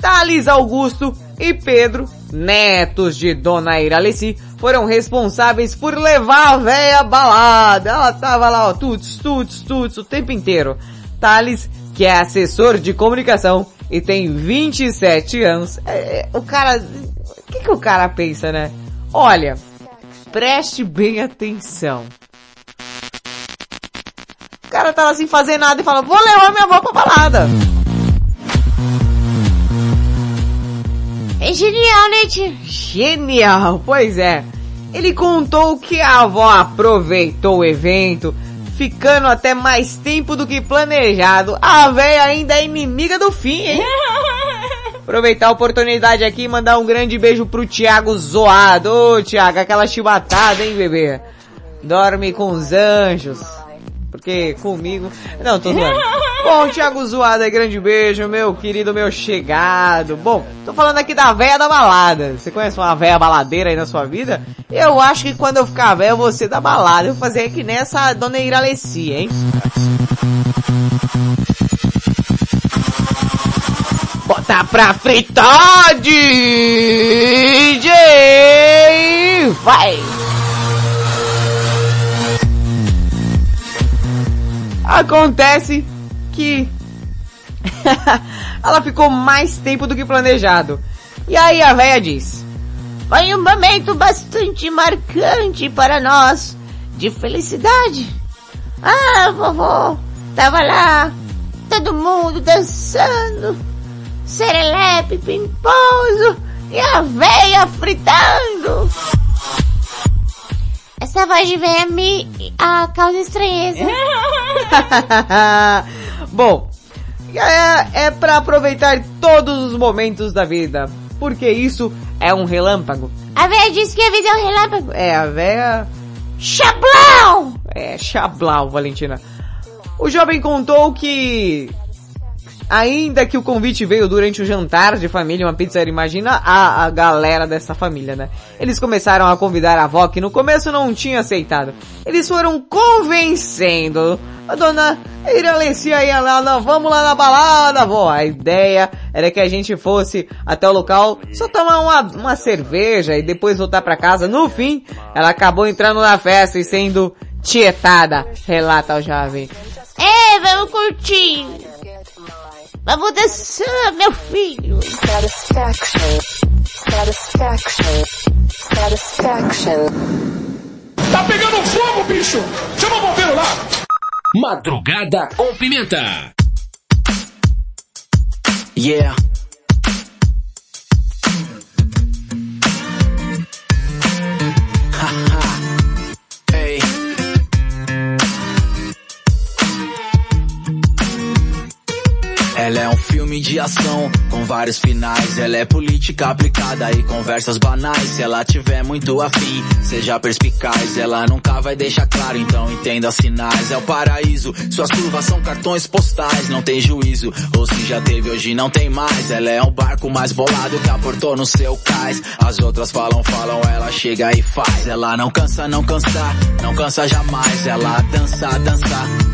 Thales Augusto e Pedro, netos de Dona Iralessi, foram responsáveis por levar a véia balada. Ela tava lá, ó, tuts, tuts, tuts, o tempo inteiro. Thales, que é assessor de comunicação e tem 27 anos. É, o cara, o que que o cara pensa, né? Olha, preste bem atenção. O cara tava sem fazer nada e fala, vou levar minha avó pra balada. É genial, né? Genial, pois é. Ele contou que a avó aproveitou o evento, ficando até mais tempo do que planejado. A véia ainda é inimiga do fim, hein? <laughs> Aproveitar a oportunidade aqui e mandar um grande beijo pro Thiago Zoado. Ô, Thiago, aquela chibatada, hein, bebê? Dorme com os anjos. Porque comigo... Não, tô zoando. <laughs> Bom, Thiago Zoado, é grande beijo, meu querido, meu chegado. Bom, tô falando aqui da véia da balada. Você conhece uma véia baladeira aí na sua vida? Eu acho que quando eu ficar eu vou ser da balada. Eu vou fazer que nessa dona Iralessi, hein? Bota pra fritar, DJ! Vai! Acontece que <laughs> ela ficou mais tempo do que planejado. E aí a véia diz: Foi um momento bastante marcante para nós, de felicidade. Ah, vovó, tava lá, todo mundo dançando, serelepe, pimposo, e a véia fritando. Essa voz de véia me ah, causa estranheza. <laughs> <laughs> Bom, é, é para aproveitar todos os momentos da vida, porque isso é um relâmpago. A véia disse que a vida é um relâmpago. É, a véia... Chablau! É, chablau, Valentina. O jovem contou que... Ainda que o convite veio durante o jantar de família, uma pizzaria, imagina a, a galera dessa família, né? Eles começaram a convidar a avó, que no começo não tinha aceitado. Eles foram convencendo a dona Iralessi aí, lá, não, vamos lá na balada, avó. A ideia era que a gente fosse até o local, só tomar uma, uma cerveja e depois voltar para casa. No fim, ela acabou entrando na festa e sendo tietada, relata o jovem. É, vamos curtir. Vamos dançar, meu filho. Satisfaction. Satisfaction. Satisfaction. Tá pegando fogo, bicho! Chama o bombeiro lá! Madrugada com pimenta. Yeah. Filme de ação com vários finais. Ela é política aplicada e conversas banais. Se ela tiver muito afim, seja perspicaz. Ela nunca vai deixar claro, então entenda sinais. É o paraíso, suas curvas são cartões postais. Não tem juízo, ou se já teve, hoje não tem mais. Ela é um barco mais bolado que aportou no seu cais. As outras falam, falam, ela chega e faz. Ela não cansa, não cansa, não cansa jamais. Ela dança, dança,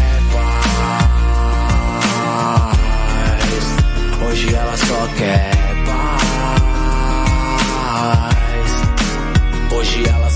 Hoje ela só quer paz. Hoje ela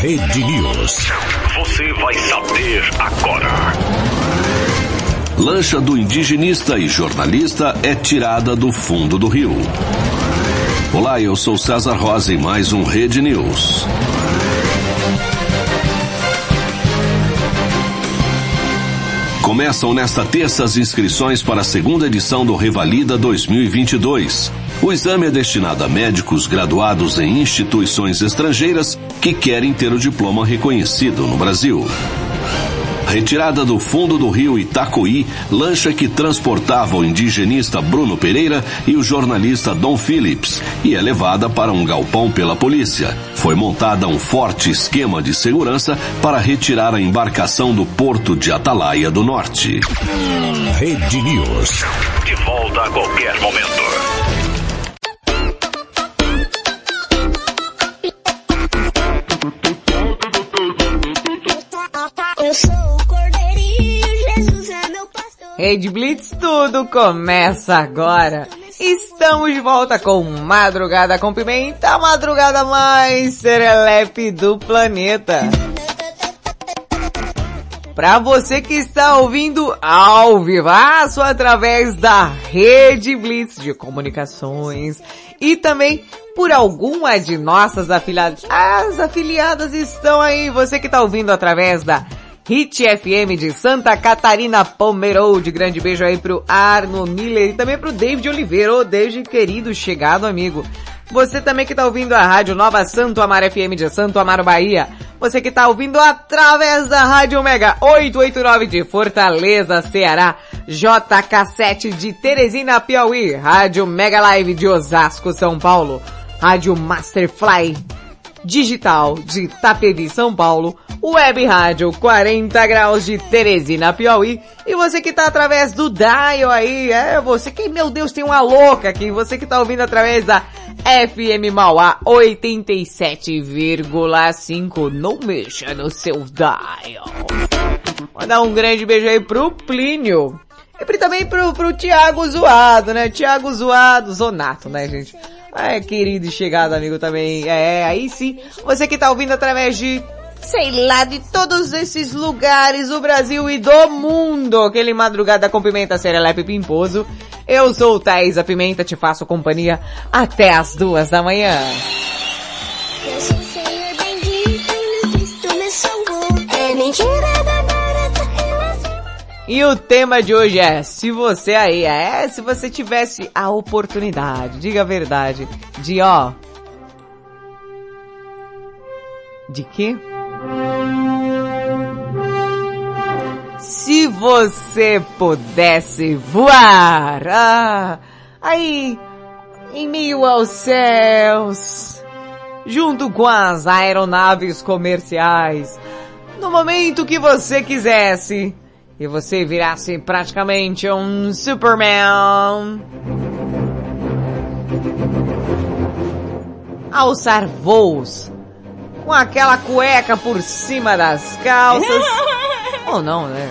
Rede News. Você vai saber agora. Lancha do indigenista e jornalista é tirada do fundo do rio. Olá, eu sou César Rosa em mais um Rede News. Começam nesta terça as inscrições para a segunda edição do Revalida 2022. O exame é destinado a médicos graduados em instituições estrangeiras que querem ter o diploma reconhecido no Brasil. Retirada do fundo do rio Itacoí, lancha que transportava o indigenista Bruno Pereira e o jornalista Dom Phillips e é levada para um galpão pela polícia. Foi montada um forte esquema de segurança para retirar a embarcação do porto de Atalaia do Norte. Rede News. De volta a qualquer momento. Rede Blitz, tudo começa agora. Estamos de volta com Madrugada com Pimenta, a madrugada mais serelepe do planeta. Para você que está ouvindo ao vivaço através da Rede Blitz de Comunicações e também por alguma de nossas afiliadas. As afiliadas estão aí, você que tá ouvindo através da Hit FM de Santa Catarina Pomerode. Grande beijo aí pro Arno Miller e também pro David Oliveira. Ô David, querido, chegado amigo. Você também que tá ouvindo a Rádio Nova Santo Amaro FM de Santo Amaro, Bahia. Você que tá ouvindo através da Rádio Mega 889 de Fortaleza, Ceará. JK7 de Teresina, Piauí. Rádio Mega Live de Osasco, São Paulo. Rádio Masterfly Digital de Itapevi, São Paulo, Web Rádio 40 Graus de Teresina, Piauí, e você que tá através do Dial aí, é você que, meu Deus, tem uma louca aqui, você que tá ouvindo através da FM Mauá 87,5, não mexa no seu Dial. Mandar um grande beijo aí pro Plínio. E também pro, pro Thiago Zoado, né? Thiago Zoado, Zonato, né, gente? É, querido e chegado amigo também. É, aí sim. Você que tá ouvindo através de, sei lá, de todos esses lugares do Brasil e do mundo. Aquele madrugada com pimenta serelepe pimposo. Eu sou o Thaís a Pimenta, te faço companhia até as duas da manhã. Eu sou o Senhor bendito, meu Cristo. É mentira da. E o tema de hoje é, se você aí, é, se você tivesse a oportunidade, diga a verdade, de ó... De quê? Se você pudesse voar, ah, aí, em meio aos céus, junto com as aeronaves comerciais, no momento que você quisesse, e você virasse praticamente um Superman. Alçar voos com aquela cueca por cima das calças. <laughs> Ou não, né?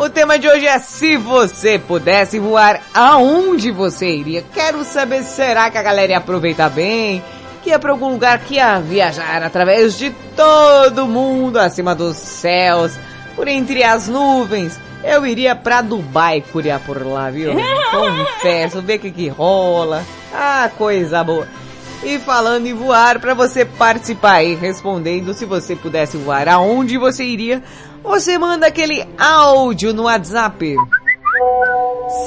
O tema de hoje é se você pudesse voar, aonde você iria? Quero saber, será que a galera ia aproveitar bem? Que ia pra algum lugar que ia viajar através de todo mundo, acima dos céus, por entre as nuvens. Eu iria pra Dubai curiar por lá, viu? <laughs> Confesso, ver o que que rola. Ah, coisa boa. E falando em voar, para você participar aí, respondendo se você pudesse voar, aonde você iria? Você manda aquele áudio no WhatsApp.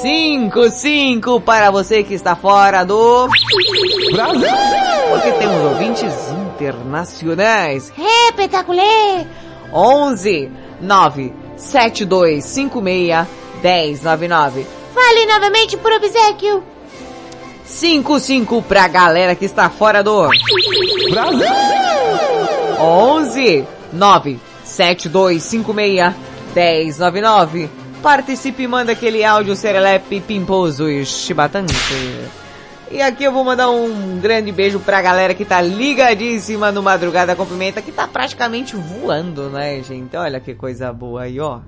55 para você que está fora do Brasil. Porque temos ouvintes internacionais. Espetacular! 11 9 7256 1099. Fale novamente por obsequio. 55 pra galera que está fora do Brasil! 11 9 7256 1099. Participe e manda aquele áudio serelepe pimposo e chibatante. E aqui eu vou mandar um grande beijo pra galera que tá ligadíssima no Madrugada com Pimenta, que tá praticamente voando, né, gente? Olha que coisa boa aí, ó.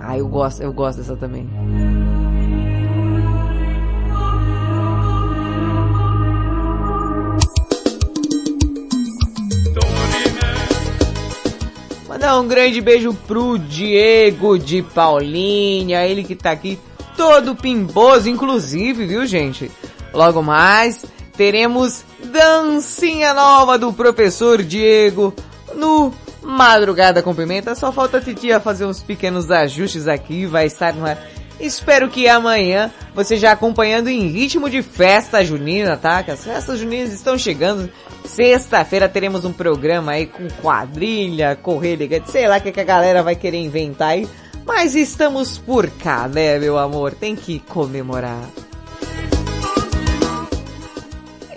Ah, eu gosto, eu gosto dessa também. Mandar um grande beijo pro Diego de Paulinha, ele que tá aqui todo pimposo, inclusive, viu gente? Logo mais, teremos dancinha nova do professor Diego no Madrugada com Pimenta. Só falta a titia fazer uns pequenos ajustes aqui, vai estar no ar. Espero que amanhã você já acompanhando em ritmo de festa junina, tá? Que as festas juninas estão chegando. Sexta-feira teremos um programa aí com quadrilha, correr sei lá o que, que a galera vai querer inventar aí. Mas estamos por cá, né, meu amor? Tem que comemorar.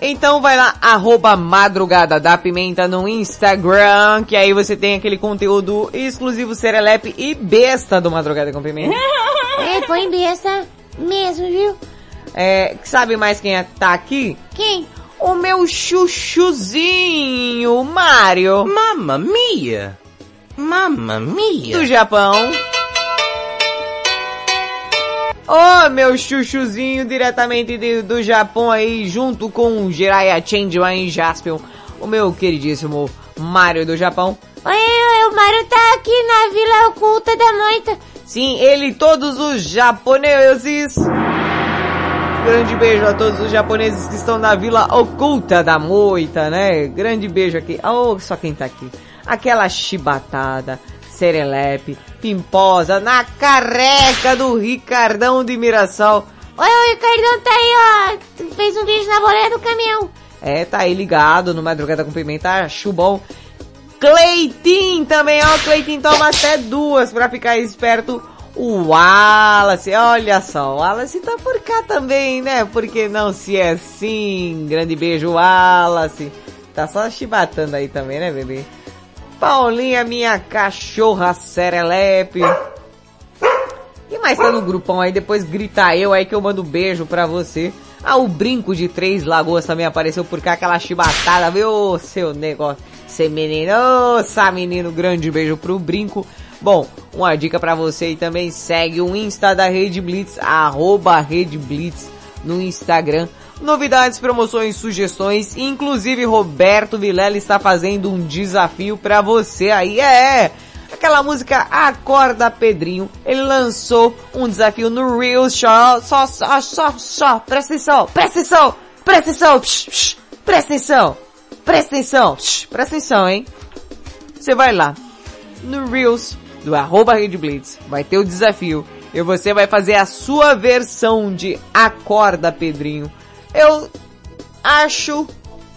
Então vai lá, arroba madrugada da pimenta no Instagram, que aí você tem aquele conteúdo exclusivo serelepe e besta do Madrugada com Pimenta. <laughs> É, põe besta mesmo, viu? É, sabe mais quem é- tá aqui? Quem? O meu chuchuzinho, Mario. Mamma mia! Mamma mia! Do Japão. Ô, meu chuchuzinho diretamente de- do Japão aí, junto com o Jiraiya Changeman e Jaspion, o meu queridíssimo Mario do Japão. Oi, o Mario tá aqui na Vila Oculta da Moita. Sim, ele e todos os japoneses. Grande beijo a todos os japoneses que estão na Vila Oculta da Moita, né? Grande beijo aqui. Oh, só quem tá aqui. Aquela chibatada, serelepe, pimposa, na careca do Ricardão de Mirassol. Oi, o Ricardão tá aí, ó. Fez um vídeo na boleia do caminhão. É, tá aí ligado no Madrugada com Pimenta, bom. Cleitinho também, ó, Cleitinho toma até duas pra ficar esperto. O Wallace, olha só, o Wallace tá por cá também, né? Porque não se é assim, grande beijo Wallace. Tá só chibatando aí também, né, bebê? Paulinha, minha cachorra serelepe. E mais tá no grupão aí, depois grita eu aí que eu mando beijo pra você. Ah, o brinco de Três Lagoas também apareceu por cá, aquela chibatada, viu, seu negócio. Menino, nossa menino, grande beijo pro brinco. Bom, uma dica pra você aí também, segue o Insta da Rede Blitz, arroba Rede Blitz no Instagram. Novidades, promoções, sugestões, inclusive Roberto Vilela está fazendo um desafio pra você aí, é! Aquela música Acorda Pedrinho, ele lançou um desafio no Reels, só, só, só, só, só, presta atenção, presta atenção, presta atenção, psh, psh, presta atenção, presta atenção, psh, presta atenção, hein? Você vai lá, no Reels do arroba Rede Blitz, vai ter o desafio, e você vai fazer a sua versão de Acorda Pedrinho. Eu acho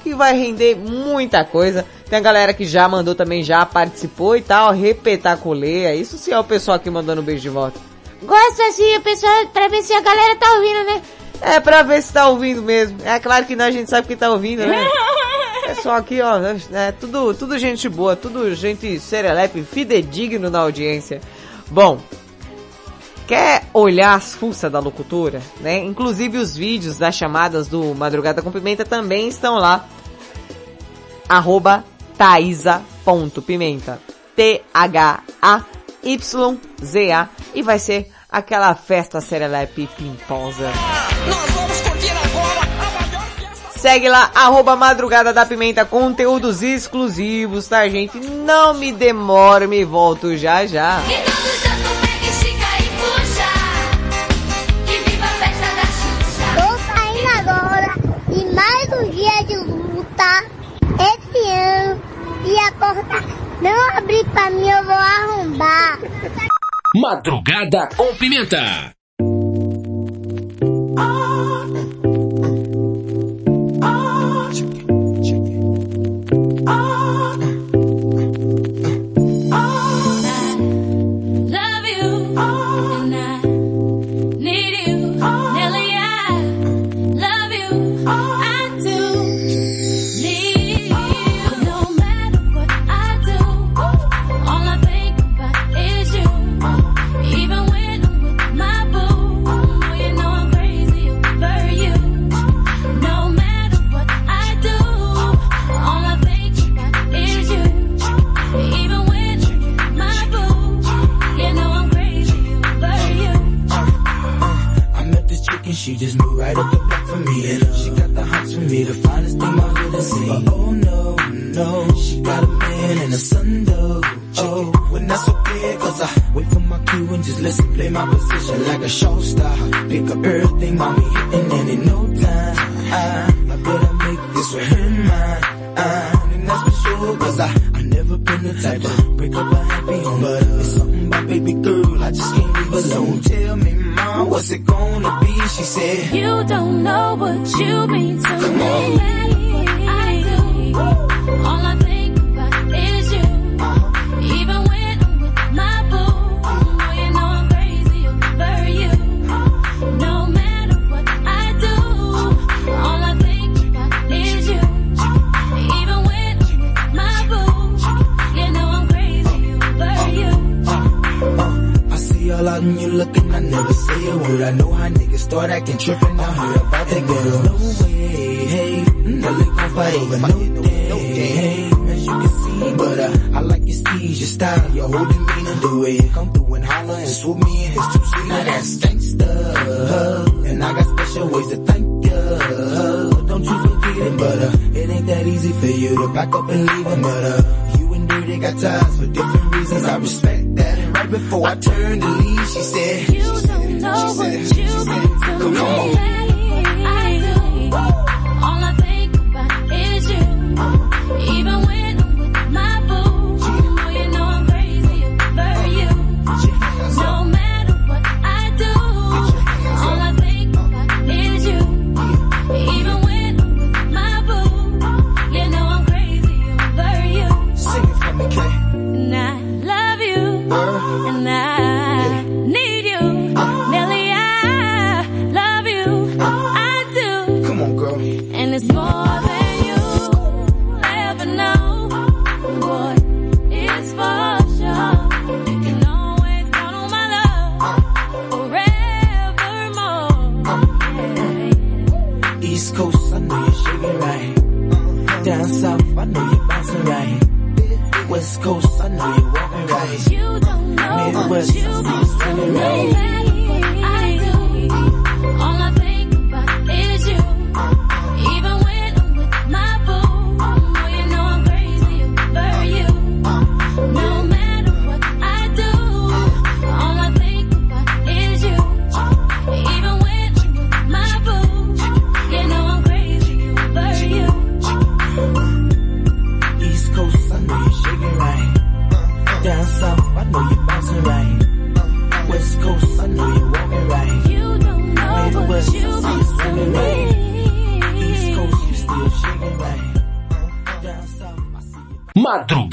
que vai render muita coisa. Tem a galera que já mandou também, já participou e tal, repetaculê. É isso sim é o pessoal aqui mandando beijo de volta. Gosto assim, o pessoal, pra ver se a galera tá ouvindo, né? É pra ver se tá ouvindo mesmo. É claro que não, a gente sabe que tá ouvindo, né? <laughs> Pessoal aqui, ó, é tudo, tudo gente boa, tudo gente serelepe, fidedigno na audiência. Bom, quer olhar as fuças da locutora, né? Inclusive os vídeos das chamadas do Madrugada com Pimenta também estão lá. Arroba Thaisa.pimenta. T-H-A-Y-Z-A. E vai ser aquela festa serelepe pimposa. Segue lá, arroba Madrugada da Pimenta, conteúdos exclusivos, tá gente? Não me demore, me volto já já. Tô saindo agora e mais um dia de luta esse ano. E a porta não abrir pra mim, eu vou arrombar. Madrugada com Pimenta. She just moved right up the block for me. And she got the hots for me, the finest thing my hood has seen. Oh no, no, she got a man and a son though. Oh, when that's okay, cause I wait for my cue and just listen, play my position like a show star. Pick up everything, mommy hitting, and in no time, I, I better make this with her mine. And that's for sure, cause I, Never been the type to break up a happy home. But it's something about baby girl, I just can't leave alone. Tell me, mom, what's it gonna be? She said, You don't know what you mean to me. No say a word. I know how niggas start acting tripping. I heard about that girl. No way, hey, no they gon' fight over no day. Hey, as you can see, But uh, I like your steez, your style, your whole demeanor, the way you come through and holler and swoop me in his two seater. Now that's gangsta, and I got special ways to thank ya. Don't you forget it, but uh, it ain't that easy for you to back up and leave him. But uh, you and Dirty got ties for different reasons. I respect that. And right before I turned to leave, she said, You don't know what you've been to Come me.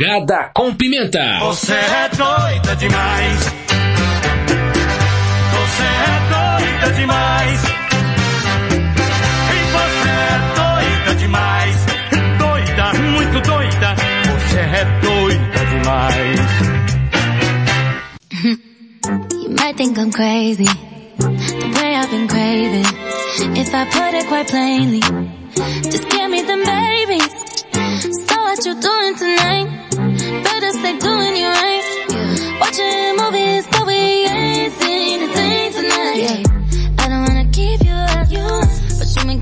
Madrugada com Pimenta. Você é doida demais. Você é doida demais. E você é doida demais. Doida, muito doida. Você é doida demais. <laughs> You might think I'm crazy, the way I've been craving. If I put it quite plainly,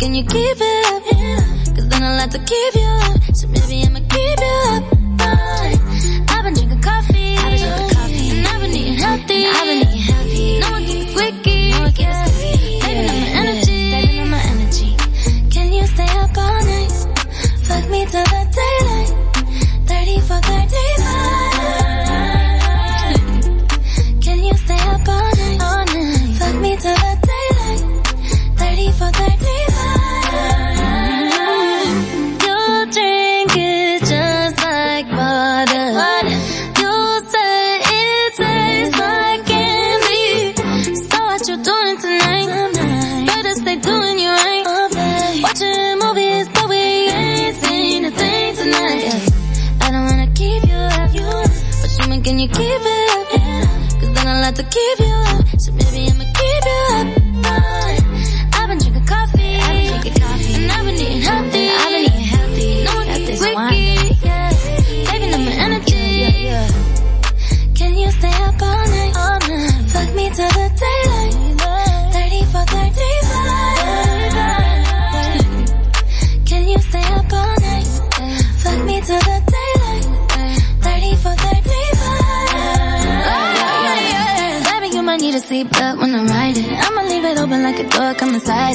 can you keep it up? Cause then I'll have to keep you up. So maybe I'ma keep you up.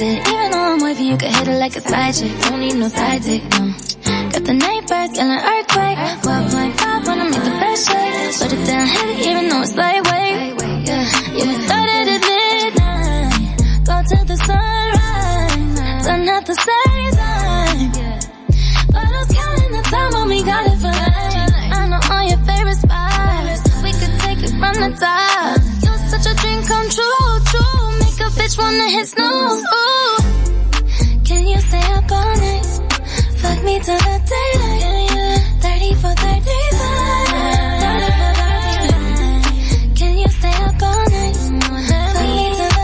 It. Even though I'm wavy, you can hit it like a side chick. Don't need no side dick, no. Got the neighbors yelling earthquake. 12.5 when I make the best shake. Put it down heavy even though it's lightweight. Yeah, yeah, we started at midnight. Go till the sunrise. Done at the same time. But I was counting the time when we got it for life. I know all your favorite spots. We could take it from the top. You're such a dream come true, true. Make a bitch wanna hit snooze. Ooh. the daylight. Yeah, yeah. 34, 35. Can you stay up all night? 34, 35.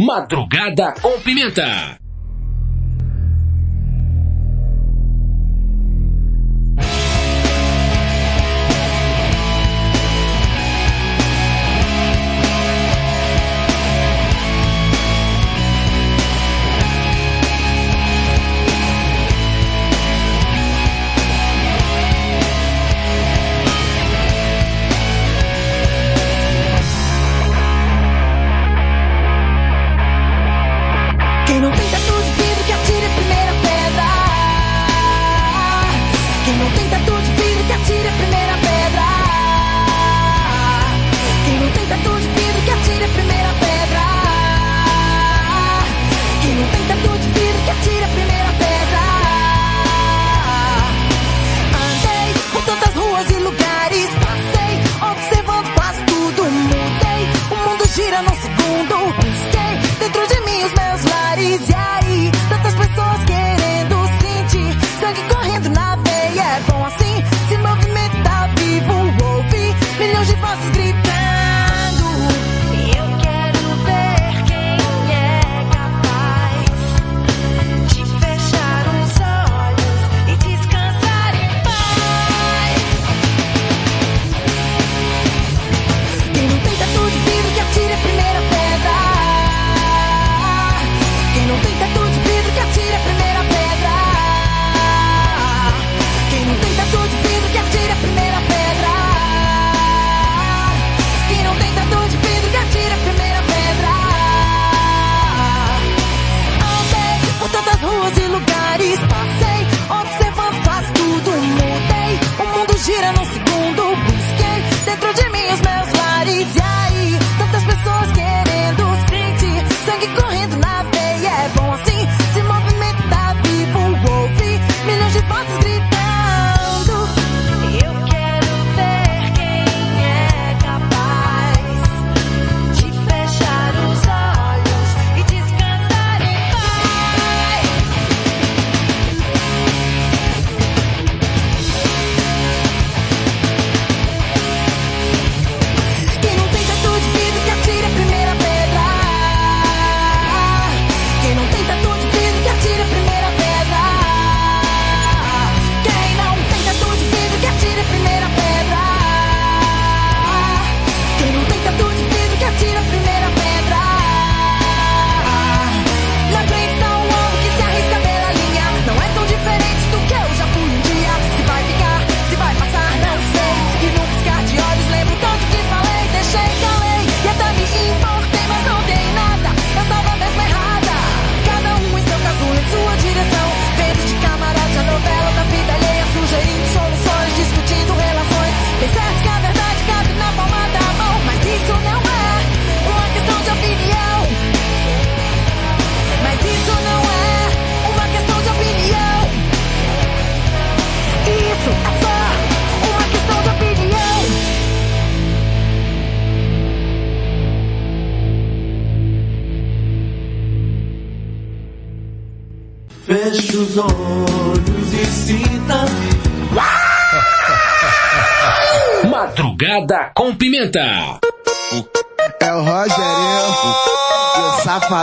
Madrugada com pimenta.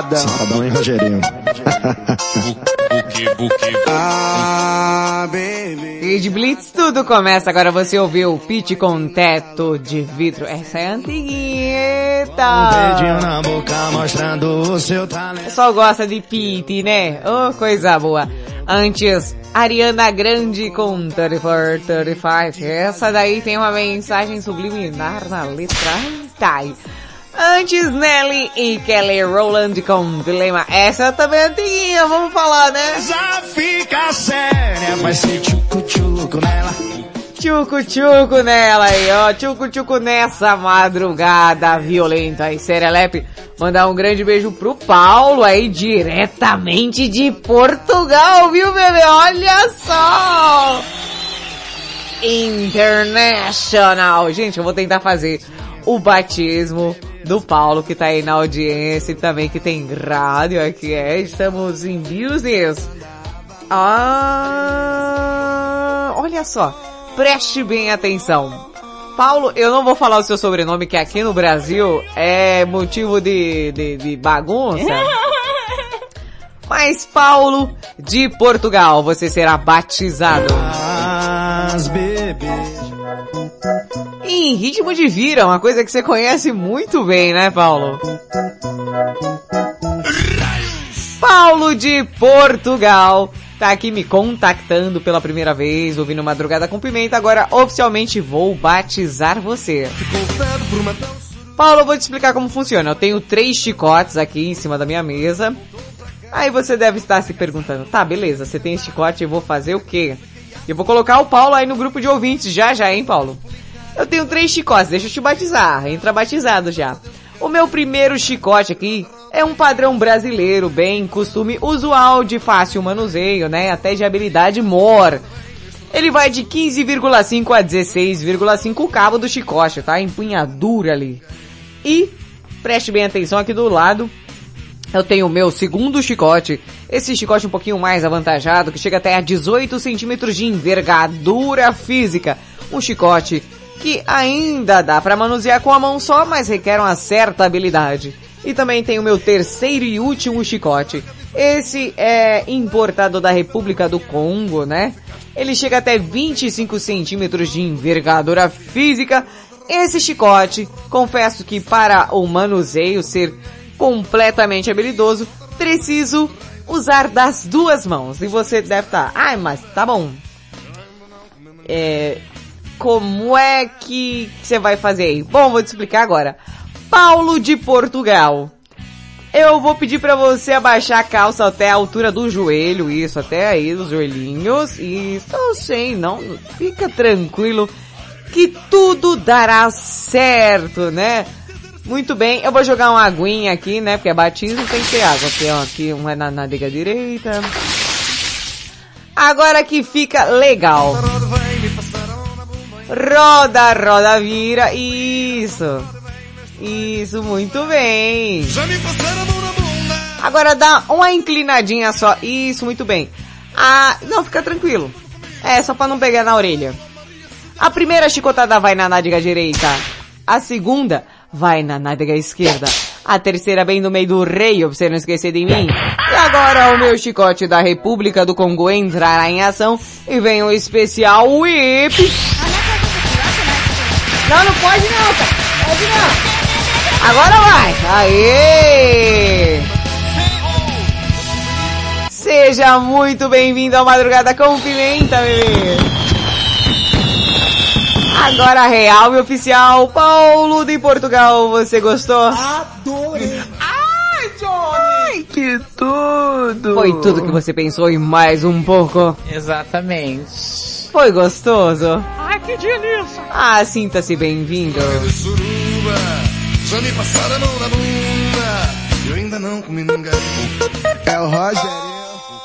Safadão. Safadão e Rogerinho. Ah. E de Blitz tudo começa. Agora você ouviu Pit com teto de vidro. Essa é antiguita. O pessoal gosta de Pit, né? Oh, coisa boa. Antes, Ariana Grande com 34, 35. Essa daí tem uma mensagem subliminar na letra. Ai, tá. Antes Nelly e Kelly Rowland com Dilema. Essa também é antiguinha, vamos falar, né? Já fica séria, vai ser tchucu-tchucu nela. Tchucu-tchucu nela aí, ó. Tchucu-tchucu nessa madrugada violenta aí, Serelepe. Mandar um grande beijo pro Paulo aí, diretamente de Portugal, viu, bebê? Olha só! International. Gente, eu vou tentar fazer o batismo do Paulo que tá aí na audiência e também que tem rádio aqui. É, estamos em business. Ah, olha só. Preste bem atenção. Paulo, eu não vou falar o seu sobrenome que aqui no Brasil é motivo de, de, de bagunça. <laughs> Mas Paulo de Portugal, você será batizado. As bebês. Em ritmo de vira, uma coisa que você conhece muito bem, né, Paulo? Paulo de Portugal tá aqui me contactando pela primeira vez, ouvindo Madrugada com Pimenta, agora oficialmente vou batizar você. Paulo, eu vou te explicar como funciona. Eu tenho três chicotes aqui em cima da minha mesa. Aí você deve estar se perguntando, tá, beleza, você tem chicote, eu vou fazer o quê? Eu vou colocar o Paulo aí no grupo de ouvintes já já, hein, Paulo? Eu tenho três chicotes, deixa eu te batizar, entra batizado já. O meu primeiro chicote aqui é um padrão brasileiro, bem costume usual de fácil manuseio, né? Até de habilidade mor. Ele vai de 15,5 a 16,5 o cabo do chicote, tá? Empunhadura ali. E, preste bem atenção aqui do lado, eu tenho o meu segundo chicote. Esse chicote um pouquinho mais avantajado, que chega até a 18 centímetros de envergadura física. Um chicote que ainda dá para manusear com a mão só, mas requer uma certa habilidade. E também tem o meu terceiro e último chicote. Esse é importado da República do Congo, né? Ele chega até 25 centímetros de envergadura física. Esse chicote, confesso que para o manuseio ser completamente habilidoso, preciso usar das duas mãos. E você deve estar, ai, mas tá bom. É, como é que você vai fazer aí? Bom, vou te explicar agora. Paulo de Portugal. Eu vou pedir pra você abaixar a calça até a altura do joelho, isso, até aí os joelhinhos. Isso, eu sei, não, fica tranquilo que tudo dará certo, né? Muito bem, eu vou jogar uma aguinha aqui, né? Porque é batismo, tem que ter água. Aqui, ó, aqui uma na nádega direita. Agora que fica legal. Roda, roda, vira. Isso. Isso, muito bem. Agora dá uma inclinadinha só. Isso, muito bem. Ah, não, fica tranquilo. É, só pra não pegar na orelha. A primeira chicotada vai na nádega direita. A segunda vai na nádega esquerda. A terceira bem no meio do reio, pra você não esquecer de mim. E agora o meu chicote da República do Congo entrará em ação e vem o especial whip. Não, não pode não, cara. Pode não. Agora vai. Aê! Seja muito bem-vindo ao Madrugada com Pimenta, bebê. Agora real e oficial, Paulo de Portugal, você gostou? Adorei. Ai, Johnny! Ai, que tudo! Foi tudo que você pensou e mais um pouco. Exatamente. Foi gostoso? Ai, que delícia! Ah, sinta-se bem-vindo. Já me passaram a mão na bunda. Eu ainda não comi nunca. É o Rogério.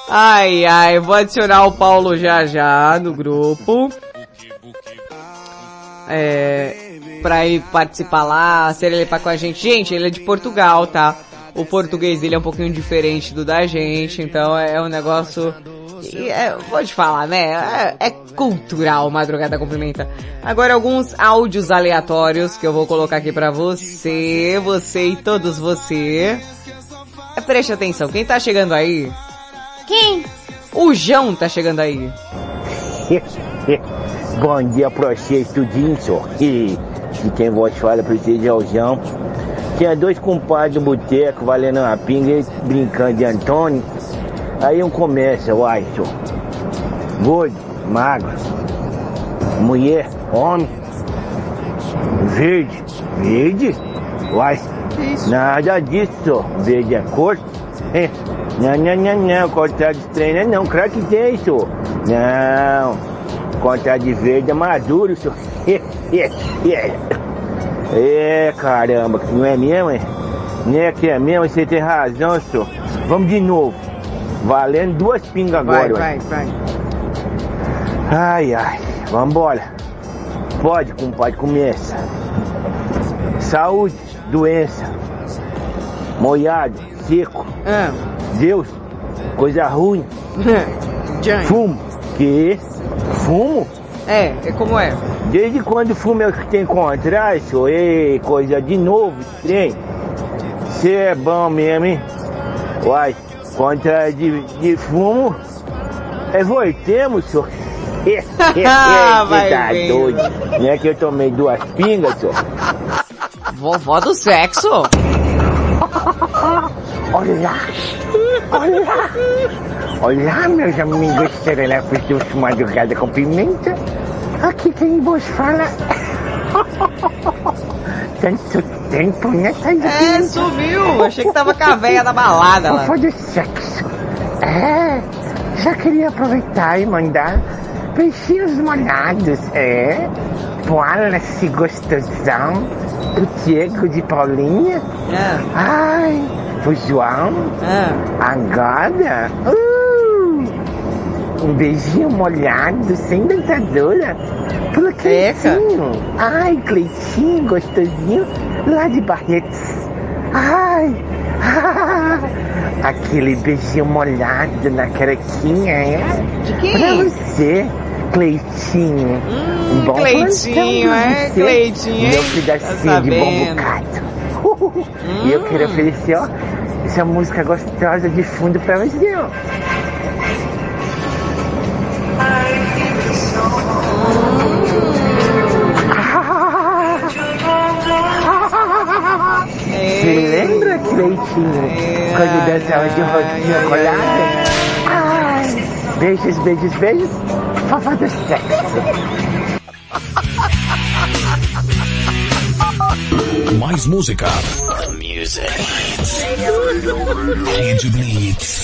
Ai, ai, vou adicionar o Paulo já já no grupo. É, pra ele participar lá, ser ele com a gente. Gente, ele é de Portugal, tá? O português dele é um pouquinho diferente do da gente, então é um negócio... e É, vou te falar, né? É, é cultural Madrugada Cumprimenta. Agora alguns áudios aleatórios que eu vou colocar aqui pra você, você e todos você. É, preste atenção, quem tá chegando aí? Quem? O João tá chegando aí. <laughs> Bom dia pra vocês, tudinho, senhor. E, e quem vos fala pra vocês é o João. Tinha dois compadres no boteco, valendo uma pinga e brincando de Antônio. Aí um começa, uai, senhor. Gordo, magro, mulher, homem, verde, verde, uai. Nada disso, senhor. Verde é cor. É. Não, não, não, não, contrário de trem, não, não, claro que tem, senhor. Não, contrário de verde é maduro, senhor. <laughs> É, caramba, que não é mesmo, é? Não é que é mesmo, você tem razão, senhor. Vamos de novo. Valendo duas pingas agora, Vai, vai, vai. Ai, ai, vambora. Pode, compadre, começa. Saúde, doença, molhado, seco. Ah. Deus, coisa ruim. Johnny. Fumo. Que? Fumo? É, é como é? Desde quando fumo é o que tem encontrar, senhor? Ei, coisa de novo, trem. Você é bom mesmo, hein? Uai, contra de, de fumo, é voltemos, senhor. Você <laughs> Vai tá vendo. doido. Não é que eu tomei duas pingas, senhor? Vovó do sexo. Olá, olá, olá, meus amigos serelepes do Madrugada com Pimenta. Aqui quem vos fala. <laughs> Tanto tempo, né, Thaís? É, sumiu. Achei que tava com a véia da balada lá. Vovó do sexo. É, já queria aproveitar e mandar peixinhos molhados, é. Wallace gostosão, o Diego de Paulinha. Ai, o João. Agora, uh, um beijinho molhado, sem dentadura, pro Cleitinho. Ai, Cleitinho, gostosinho, lá de Barretos. Ai, aquele beijinho molhado na carequinha, é? De quem? Pra você, Cleitinho. um bom Cleitinho, é, você, Cleitinho, Meu pedacinho Tá de bom bocado. E eu quero oferecer, ó, essa música gostosa de fundo pra você, ó. Se lembra, Cleitinho, quando dançava de rodinha colada? Ai, beijos, beijos, beijos, vovó do sexo. Mais música. Music. Rede Blitz.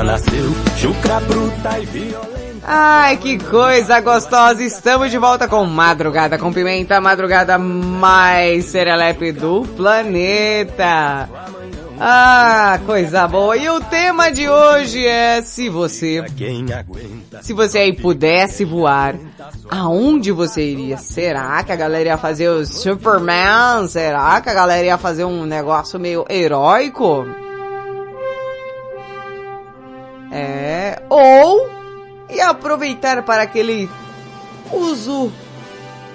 Ela nasceu, chucra bruta e violenta. Ai, que coisa gostosa! Estamos de volta com Madrugada com Pimenta, a madrugada mais serelepe do planeta. Ah, coisa boa! E o tema de hoje é se você, se você aí pudesse voar, aonde você iria? Será que a galera ia fazer o Superman? Será que a galera ia fazer um negócio meio heróico? É, ou e aproveitar para aquele uso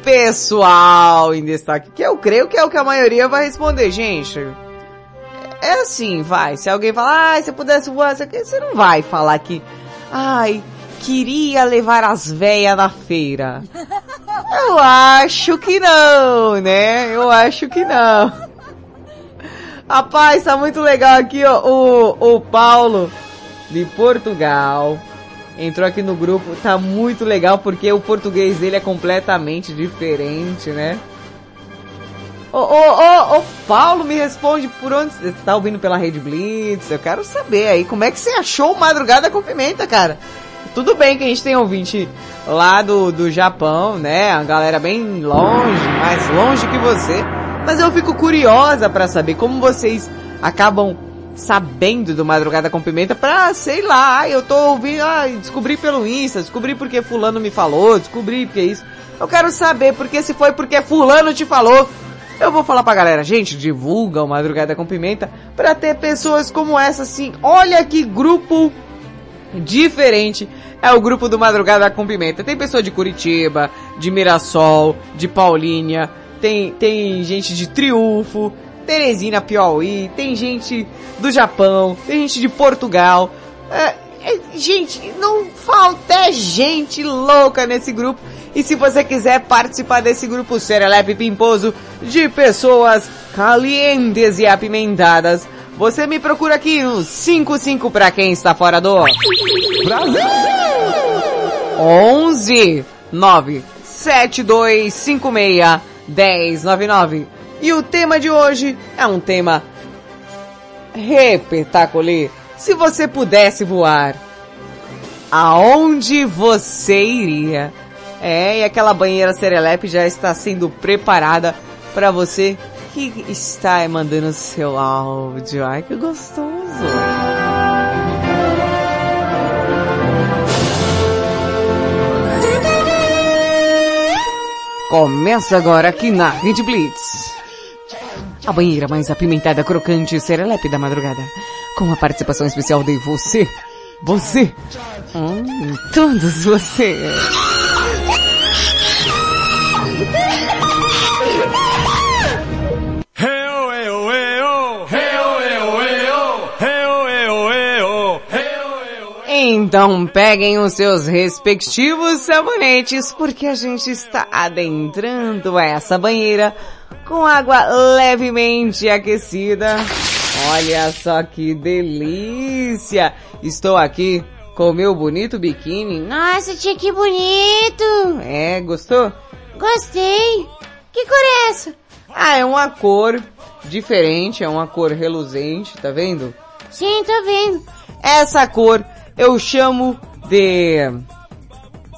pessoal em destaque, que eu creio que é o que a maioria vai responder, gente. É assim, vai. Se alguém falar, ah, se eu pudesse voar, isso aqui", você não vai falar que, ai, queria levar as véias na feira. Eu acho que não, né? Eu acho que não. Rapaz, tá muito legal aqui, ó. O, o Paulo de Portugal entrou aqui no grupo. Tá muito legal porque o português dele é completamente diferente, né? Ô, ô, ô, ô, Paulo, me responde por onde você tá ouvindo pela Rede Blitz? Eu quero saber aí como é que você achou Madrugada com Pimenta, cara. Tudo bem que a gente tem ouvinte lá do, do Japão, né? A galera bem longe, mais longe que você. Mas eu fico curiosa pra saber como vocês acabam sabendo do Madrugada com Pimenta pra, sei lá, eu tô ouvindo, ah, descobri pelo Insta, descobri porque fulano me falou, descobri porque isso. Eu quero saber, porque se foi porque fulano te falou, eu vou falar pra galera, gente, divulga o Madrugada com Pimenta pra ter pessoas como essa, assim, olha que grupo diferente é o grupo do Madrugada com Pimenta. Tem pessoa de Curitiba, de Mirassol, de Paulínia, tem, tem gente de Triunfo, Teresina, Piauí, tem gente do Japão, tem gente de Portugal. É, é, gente, não falta gente louca nesse grupo. E se você quiser participar desse grupo Serelepe Pimposo de pessoas calientes e apimentadas, você me procura aqui no 55 pra quem está fora do Brasil. 11 9 7256 1099. E o tema de hoje é um tema repetacular. Se você pudesse voar, aonde você iria? É, e aquela banheira Serelepe já está sendo preparada para você que está mandando seu áudio. Ai, que gostoso. Começa agora aqui na Rede Blitz. A banheira mais apimentada, crocante e serelepe da madrugada. Com a participação especial de você. Você. Hum, todos você. Então peguem os seus respectivos sabonetes porque a gente está adentrando essa banheira com água levemente aquecida. Olha só que delícia! Estou aqui com o meu bonito biquíni. Nossa, tia, que bonito! É, gostou? Gostei! Que cor é essa? Ah, é uma cor diferente, é uma cor reluzente, tá vendo? Sim, tô vendo. Essa cor eu chamo de...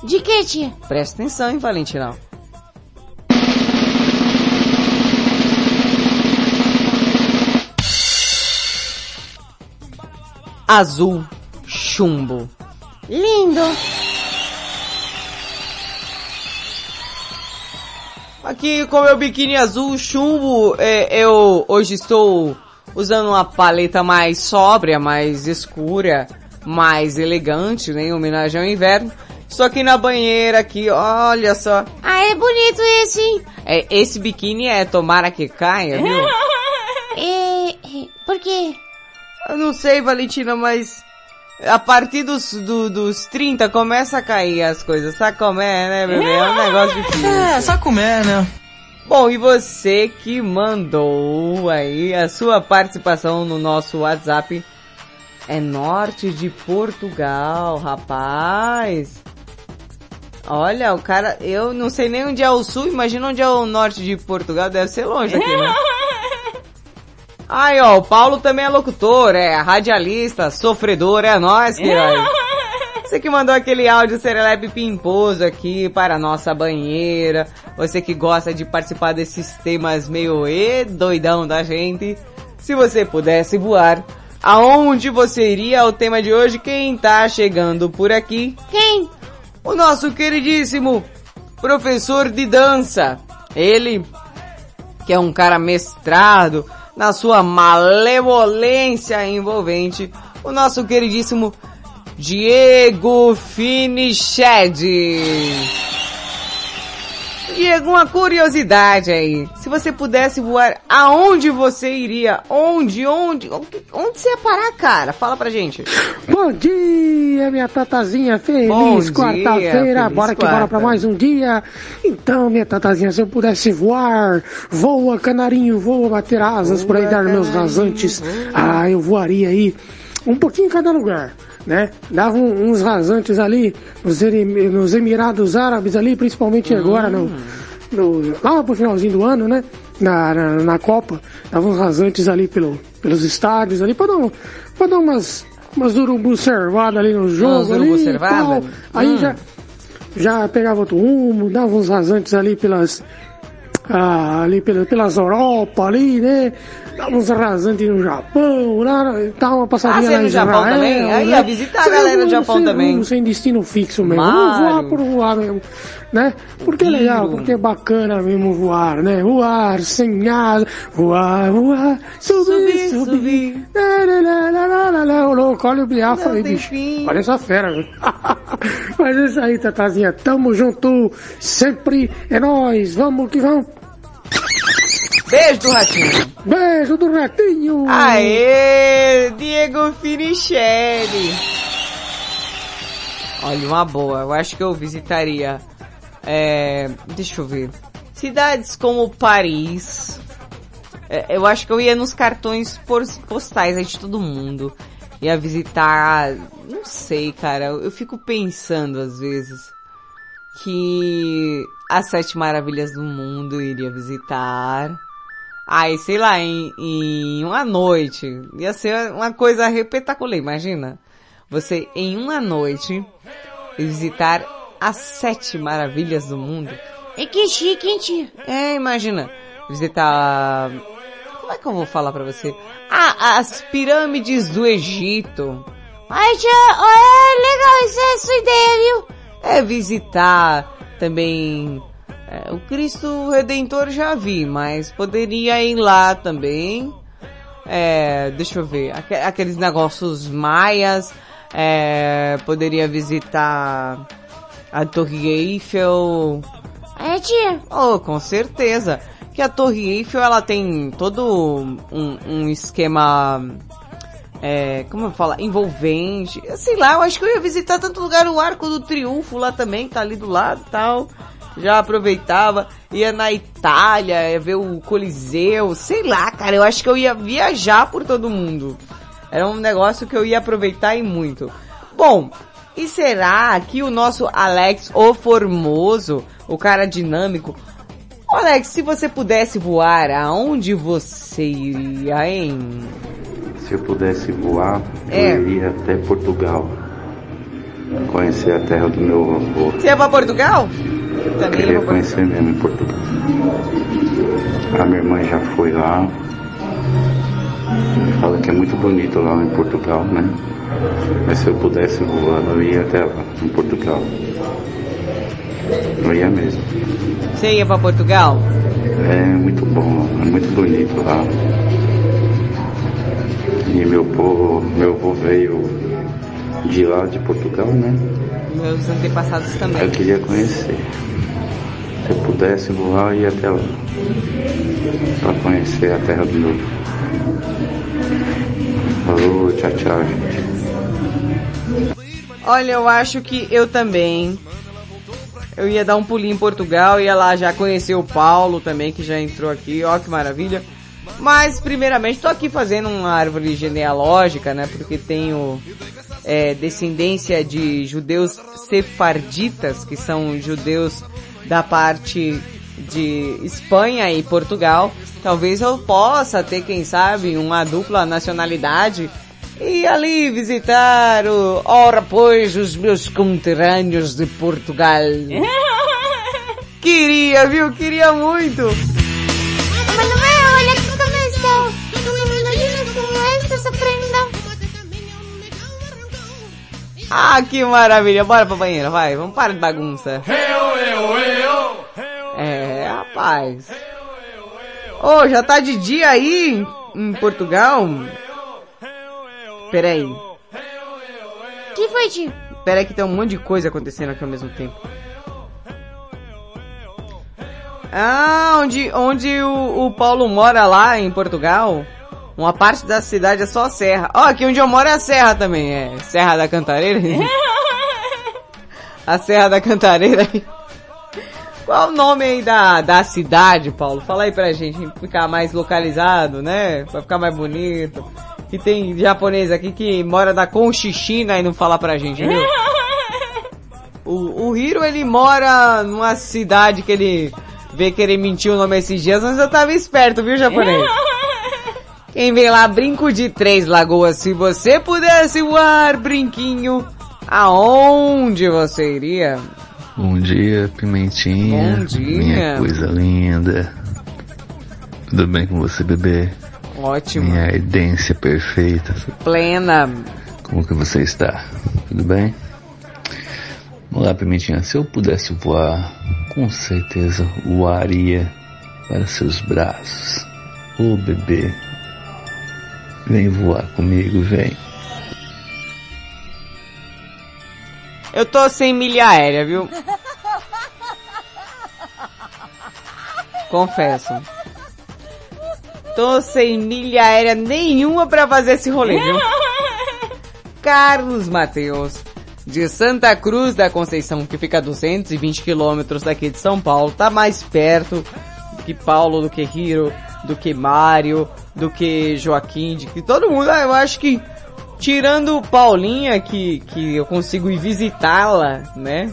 De que, tia? Presta atenção, hein, Valentinão. Azul chumbo. Lindo! Aqui com meu biquíni azul chumbo, é, eu hoje estou usando uma paleta mais sóbria, mais escura, mais elegante, né, em homenagem ao inverno. Estou aqui na banheira aqui, olha só. Ah, é bonito esse, hein? É, esse biquíni é tomara que caia, viu? <laughs> É, é, por quê? Eu não sei, Valentina, mas a partir dos, do, dos 30 começa a cair as coisas. Sabe como é, né, bebê? É um negócio difícil. É, só comer, né? Bom, e você que mandou aí a sua participação no nosso WhatsApp é norte de Portugal, rapaz. Olha, o cara, eu não sei nem onde é o sul, imagina onde é o norte de Portugal, deve ser longe aqui, né? <laughs> Aí, ó, o Paulo também é locutor, é radialista, sofredor, é nós, que <laughs> Você que mandou aquele áudio serelepe pimposo aqui para a nossa banheira. Você que gosta de participar desses temas meio e doidão da gente. Se você pudesse voar, aonde você iria ao tema de hoje? Quem tá chegando por aqui? Quem? O nosso queridíssimo professor de dança. Ele, que é um cara mestrado na sua malevolência envolvente, o nosso queridíssimo Diego Finiched. Diego, uma curiosidade aí. Se você pudesse voar, aonde você iria? Onde, onde? Onde você ia parar, cara? Fala pra gente. Bom dia, minha tatazinha. Feliz quarta-feira. Bora que bora pra mais um dia. Então, minha tatazinha, se eu pudesse voar, voa, canarinho, voa, bater asas por aí, dar meus rasantes. Ah, eu voaria aí um pouquinho em cada lugar. Né? Dava um- uns rasantes ali nos, Emi- nos Emirados Árabes ali, principalmente agora no, no, lá pro finalzinho do ano, né? Na, na, na Copa, dava uns rasantes ali pelo, pelos estádios ali, pra dar, pra dar umas, umas urubu servadas ali no jogo. Umas urubu ali, servada? Aí Hum. já, já pegava outro rumo, dava uns rasantes ali pelas, ah, ali pela, pelas Europa ali, né? Dava uns rasantes no Japão, lá, dava uma passadinha Ah, lá no em Japão Israel, também? Aí né? ia visitar a galera do Japão sem também. sem destino fixo mesmo. Voar por voar mesmo, né? Porque é legal, porque é bacana mesmo voar, né? Voar sem asa, voar, voar, subir, subir. Lá, lá, lá, lá, lá, louco, olha o Biafra aí, bicho. Olha essa fera, viu? <laughs> Mas é isso aí, Tatazinha. Tamo junto, sempre é nóis. Vamos que vamos. Beijo do Ratinho. Beijo do Ratinho. Aê, Diego Finichelli. Olha, uma boa. Eu acho que eu visitaria. É, deixa eu ver. Cidades como Paris. É, eu acho que eu ia nos cartões postais aí de todo mundo. Ia visitar. Não sei, cara. Eu, fico pensando às vezes que as sete maravilhas do mundo iria visitar. Ai, sei lá, em, em uma noite. Ia ser uma coisa repetacular, imagina. Você, em uma noite, visitar as sete maravilhas do mundo. É que chique, hein, tia? É, imagina. Visitar... Como é que eu vou falar pra você? Ah, as pirâmides do Egito. Ai, tia, é legal, essa é sua ideia, viu? É visitar também... é, o Cristo Redentor já vi, mas poderia ir lá também. É, deixa eu ver, aque- aqueles negócios maias. É, poderia visitar a Torre Eiffel. É, tia? Oh, com certeza. Que a Torre Eiffel, ela tem todo um, um esquema, é, como eu falo, envolvente. Sei lá, eu acho que eu ia visitar tanto lugar, o Arco do Triunfo lá também, que tá ali do lado e tal. Já aproveitava, ia na Itália, ia ver o Coliseu, sei lá, cara, eu acho que eu ia viajar por todo mundo. Era um negócio que eu ia aproveitar e muito. Bom, e será que o nosso Alex, o Formoso, o cara dinâmico, Alex, se você pudesse voar, aonde você iria, hein? Se eu pudesse voar, É. eu iria até Portugal. Conhecer a terra do meu avô. Você ia pra Portugal? Eu queria conhecer mesmo Portugal. A minha irmã já foi lá. Fala que é muito bonito lá em Portugal, né? Mas se eu pudesse voar, eu ia até lá, em Portugal. Eu ia mesmo. Você ia pra Portugal? É muito bom, é muito bonito lá. E meu povo, meu avô veio de lá de Portugal, né? Meus antepassados também. Eu queria conhecer. Se eu pudesse voar, eu ia até lá. Pra conhecer a terra do meu. Falou, tchau, tchau, gente. Olha, eu acho que eu também. Eu ia dar um pulinho em Portugal, ia lá já conhecer o Paulo também, que já entrou aqui, ó que maravilha. Mas, primeiramente, tô aqui fazendo uma árvore genealógica, né, porque tenho é, descendência de judeus sefarditas, que são judeus da parte de Espanha e Portugal. Talvez eu possa ter, quem sabe, uma dupla nacionalidade e ali visitar o, ora pois, os meus conterrâneos de Portugal. <laughs> Queria, viu? Queria muito. Ah, que maravilha. Bora pra banheira, vai. Vamos parar de bagunça. É, rapaz. Ô, já tá de dia aí em Portugal? Peraí. que foi, tio? Peraí que tem um monte de coisa acontecendo aqui ao mesmo tempo. Ah, onde, onde o, o Paulo mora lá em Portugal. Uma parte da cidade é só serra. Ó, aqui onde eu moro é a serra também, é Serra da Cantareira. <laughs> a Serra da Cantareira. Qual o nome aí da, da cidade, Paulo? Fala aí pra gente ficar mais localizado, né? Pra ficar mais bonito. E tem japonês aqui que mora da Conchichina e não fala pra gente, viu? <laughs> O, o Hiro, ele mora numa cidade que ele vê que ele mentiu o nome esses dias, mas eu tava esperto, viu, japonês? <laughs> Quem vem lá, brinco de três lagoas. Se você pudesse voar, brinquinho, aonde você iria? Bom dia, Pimentinha. Bom dia. Minha coisa linda. Tudo bem com você, bebê? Ótimo. Minha ardência perfeita. Plena. Como que você está? Tudo bem? Olá, Pimentinha. Se eu pudesse voar, com certeza voaria para seus braços. Ô bebê, vem voar comigo, vem. Eu tô sem milha aérea, viu? Confesso. Tô sem milha aérea nenhuma pra fazer esse rolê, viu? Carlos Mateus, de Santa Cruz da Conceição, que fica a 220 quilômetros daqui de São Paulo, tá mais perto que Paulo, do que Hiro, do que Mário, do que Joaquim, de que todo mundo, ah, eu acho que tirando Paulinha, que, que eu consigo ir visitá-la, né?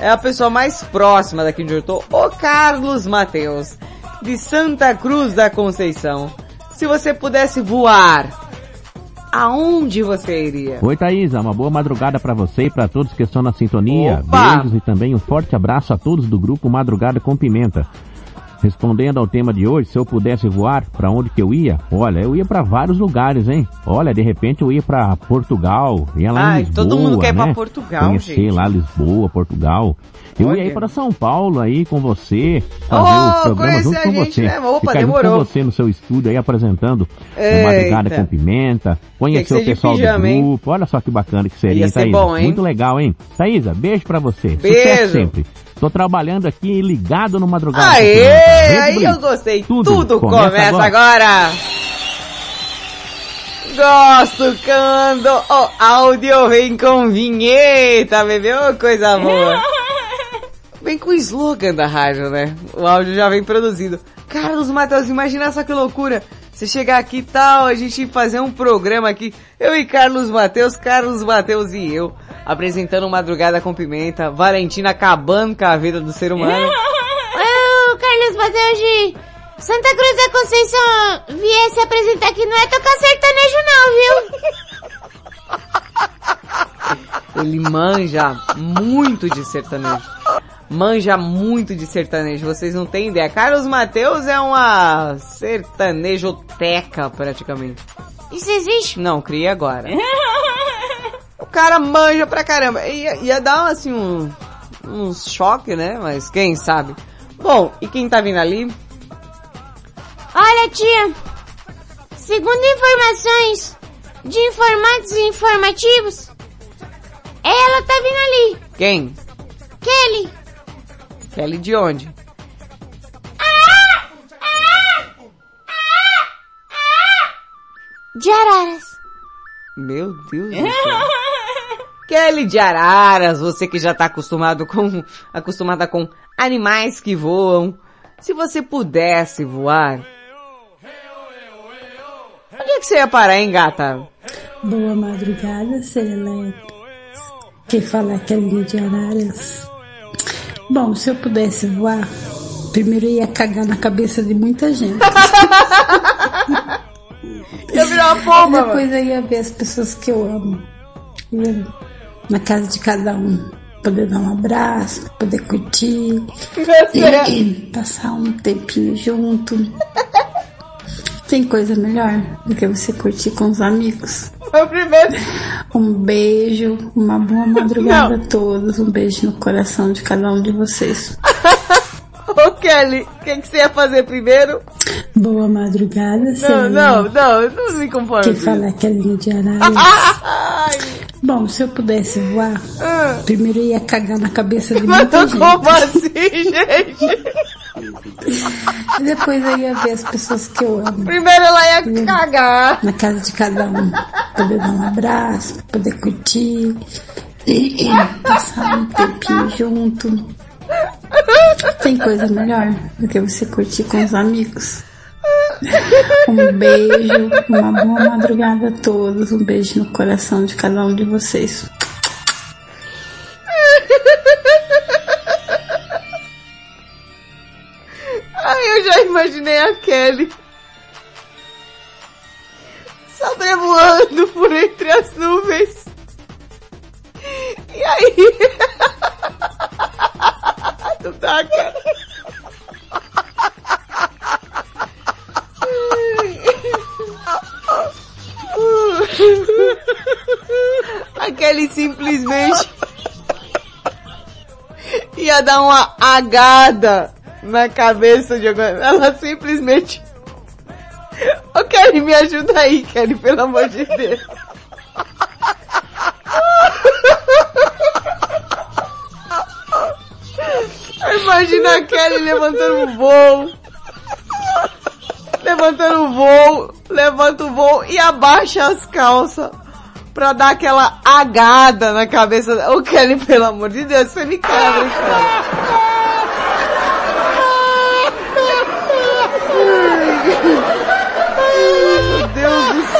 É a pessoa mais próxima daqui onde eu tô, o Carlos Mateus, de Santa Cruz da Conceição. Se você pudesse voar, aonde você iria? Oi, Thaisa. Uma boa madrugada pra você e pra todos que estão na sintonia. Opa! Beijos e também um forte abraço a todos do grupo Madrugada com Pimenta. Respondendo ao tema de hoje, se eu pudesse voar, pra onde que eu ia? Olha, eu ia pra vários lugares, hein? Olha, de repente eu ia pra Portugal, ia lá Ai, em Lisboa, todo mundo quer ir pra né? Portugal, Conhecer gente. lá Lisboa, Portugal. Eu Olha. ia ir para São Paulo aí com você, fazer Oh, o programa junto a com gente, você. né? Opa, Ficar demorou. com você no seu estúdio aí apresentando Eita. Madrugada com Pimenta, conhecer o pessoal pijama, do hein? grupo. Olha só que bacana que seria, Ia hein, Thaisa? bom, hein? Muito legal, hein? Thaisa, beijo pra você. Beijo. Sucesso sempre. Tô trabalhando aqui ligado no Madrugada Aê, aí eu gostei. Tudo Tudo, começa começa, agora. agora. Gosto quando o áudio vem com vinheta, bebê. Ô, coisa boa. <laughs> Vem com o slogan da rádio, né? O áudio já vem produzido. Carlos Matheus, imagina só que loucura. Você chegar aqui e tal, a gente fazer um programa aqui, eu e Carlos Matheus, Carlos Matheus e eu, apresentando Madrugada com Pimenta, Valentina acabando com a vida do ser humano. <laughs> Ô, Carlos Matheus de Santa Cruz da Conceição viesse apresentar aqui, não é tocar sertanejo não, viu? Ele manja muito de sertanejo. Manja muito de sertanejo, vocês não têm ideia. Carlos Mateus é uma sertanejoteca, praticamente. Isso existe? Não, criei agora. <laughs> o cara manja pra caramba. Ia, ia dar, assim, um, um choque, né? Mas quem sabe. Bom, e quem tá vindo ali? Olha, tia, segundo informações de informantes e informativos, ela tá vindo ali. Quem? Kelly. Kelly de onde? De Araras. Meu Deus do céu. <laughs> Kelly de Araras, você que já tá acostumado com, acostumada com animais que voam. Se você pudesse voar, onde é que você ia parar, hein, gata? Boa madrugada, Serelepe. Quem fala é Kelly de Araras. Bom, se eu pudesse voar, primeiro eu ia cagar na cabeça de muita gente. <laughs> Eu virar uma pomba, Depois eu ia ver as pessoas que eu amo. Ia na casa de cada um. Poder dar um abraço, poder curtir. <laughs> Passar um tempinho junto. Tem coisa melhor do que você curtir com os amigos. Foi o primeiro. Um beijo, uma boa <laughs> madrugada a todos. Um beijo no coração de cada um de vocês. <laughs> Ô Kelly, o que, que você ia fazer primeiro? Boa madrugada, Não, Selena. não, não, não me conformo. Quem fala é Kelly de Araras. Bom, se eu pudesse voar, primeiro eu ia cagar na cabeça de Mas muita gente. como assim, gente? <laughs> E depois eu ia ver as pessoas que eu amo. Primeiro ela ia cagar. Na casa de cada um. Poder dar um abraço, poder curtir. Passar um tempinho junto. Tem coisa melhor do que você curtir com os amigos. Um beijo, uma boa madrugada a todos. Um beijo no coração de cada um de vocês. Eu já imaginei a Kelly. Sobrevoando por entre as nuvens. E aí? <laughs> Tu tá, cara? A Kelly simplesmente ia dar uma agada na cabeça de. Ela simplesmente. Ô Kelly, me ajuda aí, Kelly, pelo amor de Deus. Imagina a Kelly levantando o voo. Levantando o voo, levanta o voo e abaixa as calças. Pra dar aquela agada na cabeça. Ô Kelly, pelo amor de Deus, você me quebra, cara.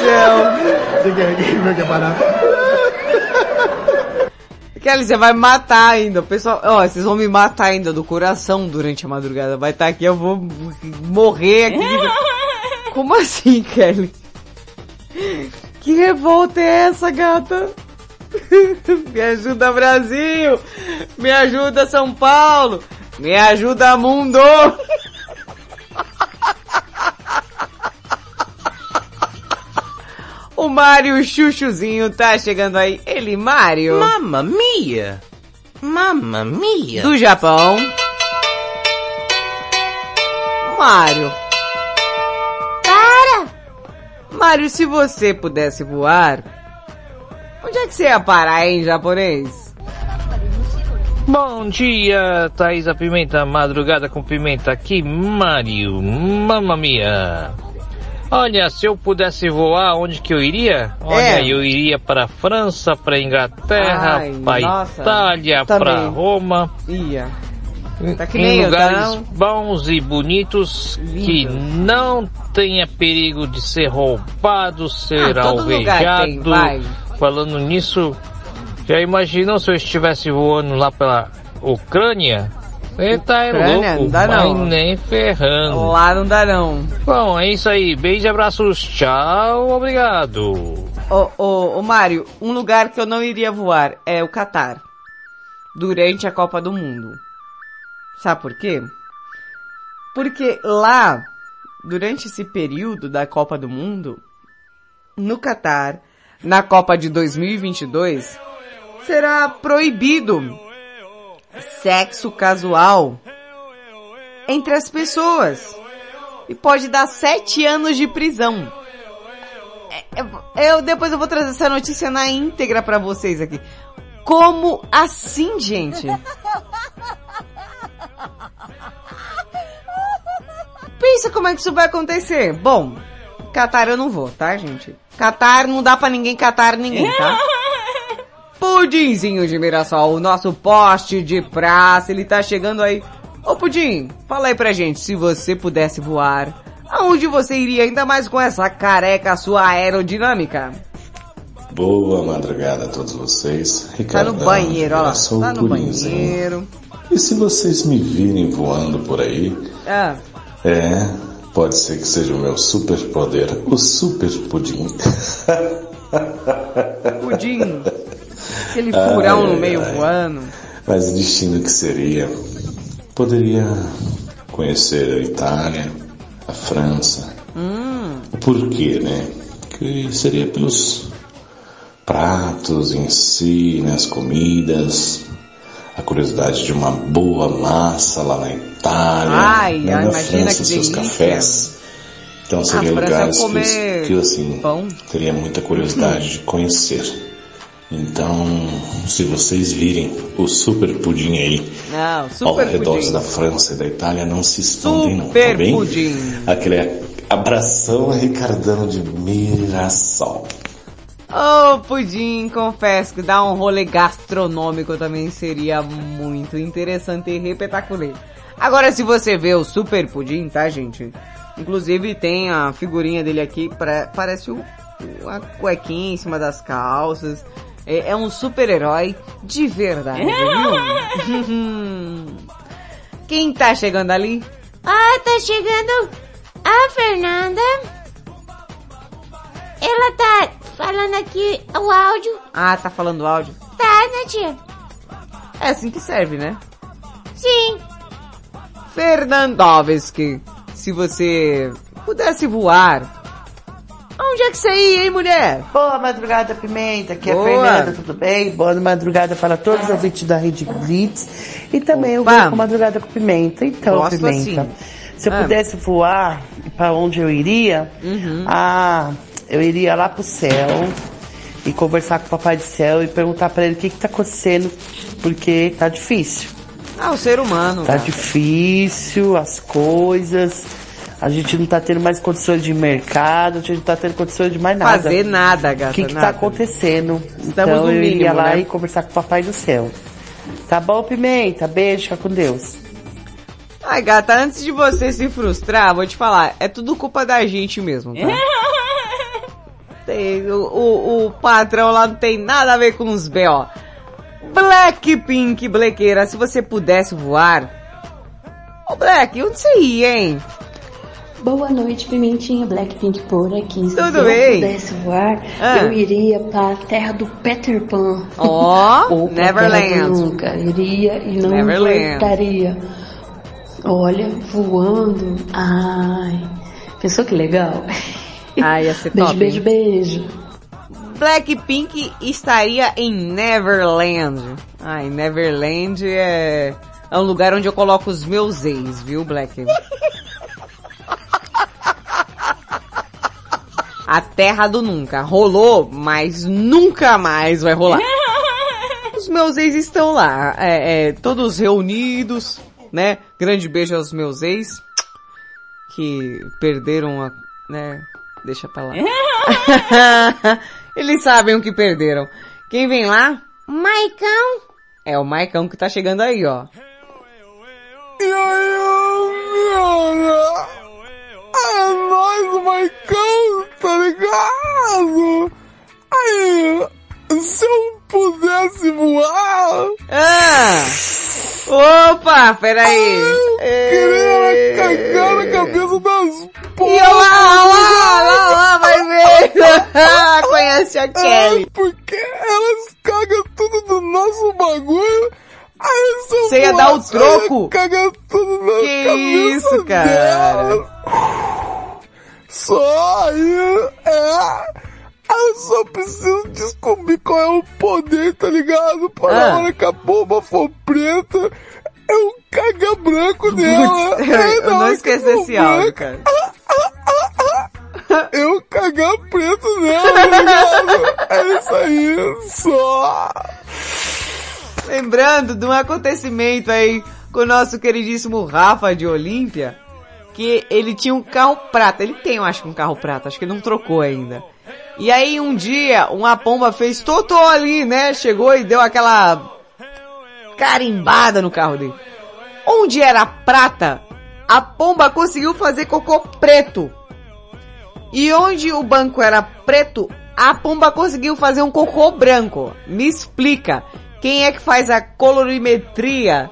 Céu. Você quer parar? Kelly, você vai matar ainda. O pessoal, ó, vocês vão me matar ainda do coração durante a madrugada. Vai estar aqui, eu vou morrer aqui. <laughs> Como assim, Kelly? Que revolta é essa, gata? <laughs> Me ajuda, Brasil! Me ajuda, São Paulo! Me ajuda, mundo! O Mário Chuchuzinho tá chegando aí. Ele, Mário. Mamma mia! Mamma mia! Do Japão. Mário. Para! Mário, se você pudesse voar, onde é que você ia parar, hein, japonês? Bom dia, Thaisa Pimenta, madrugada com pimenta aqui, Mário, mamma mia. Olha, se eu pudesse voar, onde que eu iria? Olha, É. eu iria para França, para Inglaterra, para Itália, para Roma. Ia. Tá em nem eu, lugares tá bons e bonitos que não tenha perigo de ser roubado, ser Ah, tem, alvejado. vai. Falando nisso, já imaginou se eu estivesse voando lá pela Ucrânia? Você tá Ucrânia? louco, Não dá não. nem ferrando. Lá não dá não. Bom, é isso aí. Beijo e abraços. Tchau, obrigado. Ô, ô, ô Mário, um lugar que eu não iria voar é o Catar. Durante a Copa do Mundo. Sabe por quê? Porque lá, durante esse período da Copa do Mundo, no Catar, na Copa de 2022, será proibido sexo casual entre as pessoas. E pode dar sete anos de prisão. É, Eu depois eu vou trazer essa notícia na íntegra pra vocês aqui. Como assim, gente? Pensa como é que isso vai acontecer. Bom, Catar eu não vou, tá, gente? Catar não dá pra ninguém catar ninguém, tá? <laughs> Pudinzinho de Mirassol, o nosso poste de praça, ele tá chegando aí. Ô Pudim, fala aí pra gente, se você pudesse voar, aonde você iria ainda mais com essa careca sua aerodinâmica? Boa madrugada a todos vocês. Tá Ricardo no banheiro, ó lá, tá no banheiro. E se vocês me virem voando por aí, Ah, é, pode ser que seja o meu super poder, o super pudim. <laughs> Pudim, aquele furão no meio ai. voando. Mas o destino que seria, poderia conhecer a Itália, a França. Hum, O porquê, né? Que seria pelos pratos em si, né? As comidas, a curiosidade de uma boa massa lá na Itália, Ai, né? ai, na imagina França, que seus cafés. Então seria lugares que, que assim pão. teria muita curiosidade <clears throat> de conhecer. Então, se vocês virem o super pudim aí, Não, ao super redor pudim. da França e da Itália, não se escondem não, Super tá bem? pudim. Aquele abração Ricardano de Mirassol. Ô, pudim, confesso que dar um rolê gastronômico também seria muito interessante e repetaculê. Agora, se você vê o Super Pudim, tá, gente? Inclusive tem a figurinha dele aqui, pra- parece o- uma cuequinha em cima das calças. É, é um super-herói de verdade, viu? <laughs> Quem tá chegando ali? Ah, tá chegando a Fernanda. Ela tá falando aqui o áudio. Ah, tá falando áudio. Tá, né, tia? É assim que serve, né? Sim. Fernandovski, se você pudesse voar, onde é que você ia, hein, mulher? Boa madrugada, Pimenta. Aqui é a. Fernanda, tudo bem? Boa madrugada para todos os ouvintes da Rede Blitz. E também eu Opa. vou com Madrugada com Pimenta. Então, Gosto Pimenta, assim. se eu Ah. pudesse voar para onde eu iria, Uhum. ah, eu iria lá pro céu e conversar com o Papai do Céu e perguntar para ele o que que tá acontecendo, porque tá difícil. Ah, o ser humano. Tá cara. difícil as coisas. A gente não tá tendo mais condições de mercado, a gente não tá tendo condições de mais nada. Fazer nada, gata, O que que nada. tá acontecendo? Estamos então no eu mínimo, ia lá né? e conversar com o Papai do Céu. Tá bom, Pimenta? Beijo, fica com Deus. Ai, gata, antes de você se frustrar, vou te falar, é tudo culpa da gente mesmo, tá? <laughs> Tem- o, o, o patrão lá não tem nada a ver com os B.O. Blackpink, Blequeira, se você pudesse voar... Ô, Black, onde você ia, hein? Boa noite, Pimentinha Blackpink por aqui. Se Tudo eu bem? pudesse voar, Ah. eu iria para a terra do Peter Pan. Ó, <laughs> pra Neverland. Nunca. Iria e não Neverland. voltaria. Olha, voando. Ai, pensou que legal? Ai, <laughs> ia ser beijo, top, beijo, hein? beijo. Blackpink estaria em Neverland. Ai, Neverland é, é um lugar onde eu coloco os meus ex, viu, Black? <laughs> A terra do nunca. Rolou, mas nunca mais vai rolar. <laughs> Os meus ex estão lá, é, é, todos reunidos, né? Grande beijo aos meus ex, que perderam a, né? Deixa pra lá. <laughs> Eles sabem o que perderam. Quem vem lá? Maicão. É o Maicão que tá chegando aí, ó. E? É nóis, o Maicão, tá ligado? Aí, se eu pudesse voar... Ah! Opa, peraí. Queria cagar na cabeça das E olha lá, olha lá, olha lá, olha lá, vai ver. Conhece a Kelly. É porque elas cagam tudo do nosso bagulho. Eu Você ia dar o troco? cagar tudo na Que cabeça isso, cara? Só aí, é... Eu só preciso descobrir qual é o poder, tá ligado? Para Ah. a hora que a bomba for preta, eu cagar branco nela. Putz, <laughs> Aí, eu não esqueci esse áudio, cara. <laughs> eu cagar preto nela, tá ligado? É isso aí, só. Lembrando de um acontecimento aí com o nosso queridíssimo Rafa de Olímpia, que ele tinha um carro prata. Ele tem, eu acho, um carro prata. Acho que ele não trocou ainda. E aí um dia, uma pomba fez totô ali, né? Chegou e deu aquela carimbada no carro dele. Onde era prata, a pomba conseguiu fazer cocô preto. E onde o banco era preto, a pomba conseguiu fazer um cocô branco. Me explica, quem é que faz a colorimetria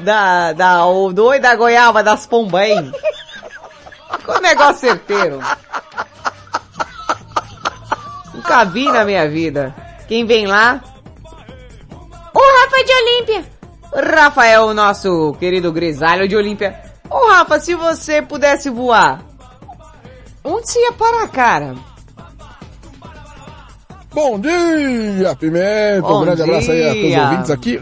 da, da, o oi da goiaba das hein? Que negócio certeiro. Nunca vi na minha vida. Quem vem lá? O Rafa de Olímpia. Rafael, nosso querido grisalho de Olímpia. Ô Rafa, se você pudesse voar, onde você ia parar, cara? Bom dia, Pimenta. Bom um grande abraço aí a todos os dia. ouvintes aqui.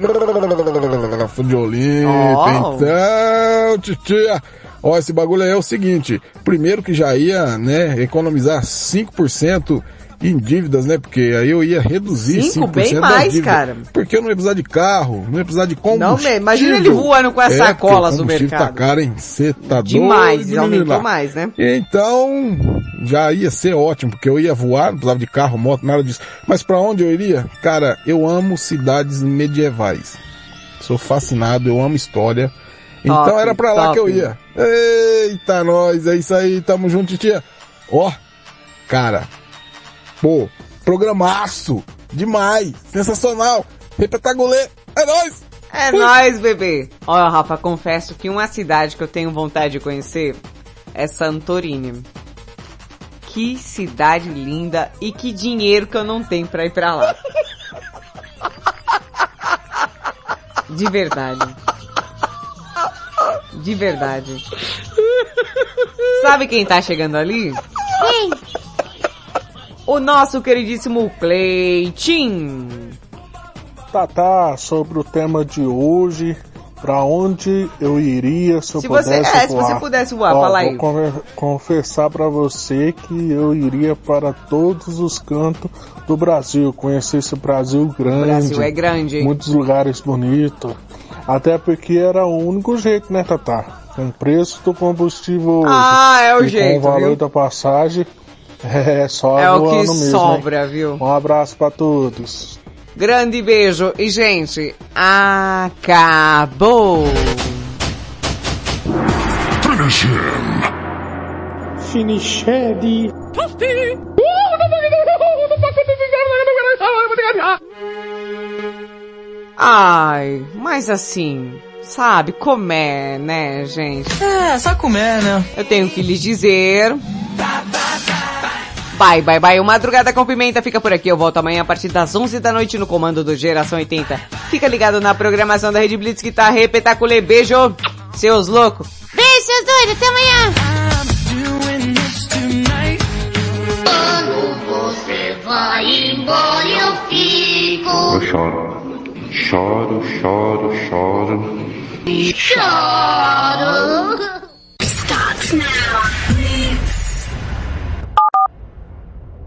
Rafa de. Oh. Então, titia. Ó, esse bagulho aí é o seguinte. Primeiro que já ia, né, economizar 5% em dívidas, né? Porque aí eu ia reduzir Cinco, 5% bem mais, dívidas. cara. Porque eu não ia precisar de carro, não ia precisar de combustível. Não. Imagina ele voando com as É, sacolas porque o no combustível mercado. tá caro, hein? Você tá Demais, doido, aumentou lá. mais, né? Então, já ia ser ótimo, porque eu ia voar, não precisava de carro, moto, nada disso. Mas pra onde eu iria? Cara, eu amo cidades medievais. Sou fascinado, eu amo história. Então Top, era pra lá que eu ia. Eita, nós, é isso aí, tamo junto, tia. Ó, cara, pô, programaço, demais, sensacional, repetagulê, é nóis! É Fui. nóis, bebê. Ó, Rafa, confesso que uma cidade que eu tenho vontade de conhecer é Santorini. Que cidade linda e que dinheiro que eu não tenho pra ir pra lá. De verdade. De verdade. Sabe quem tá chegando ali? Quem? O nosso queridíssimo Cleitinho. Tá, tá, sobre o tema de hoje, pra onde eu iria se eu Se você- pudesse é, se voar? você pudesse voar, Ó, fala vou aí. conver- confessar pra você que eu iria para todos os cantos do Brasil, conhecer esse Brasil grande. Brasil é grande, hein? Muitos lugares bonitos. Até porque era o único jeito, né, Tatá? Com o preço do combustível hoje Ah, é o e jeito, com o valor viu? da passagem, é só É o que voando mesmo, hein? sobra, viu? Um abraço pra todos. Grande beijo e gente, acabou. Finiched. Ai, mas assim, sabe, comer, né, gente? É, só comer, né? Eu tenho que lhes dizer. Bye, bye, bye. O Madrugada com Pimenta fica por aqui. Eu volto amanhã a partir das 11 da noite no comando do Geração 80. Fica ligado na programação da Rede Blitz que tá repetaculê. Beijo, seus loucos. Beijo, seus doidos. Até amanhã. Eu choro. Choro, choro, choro. Choro. Now.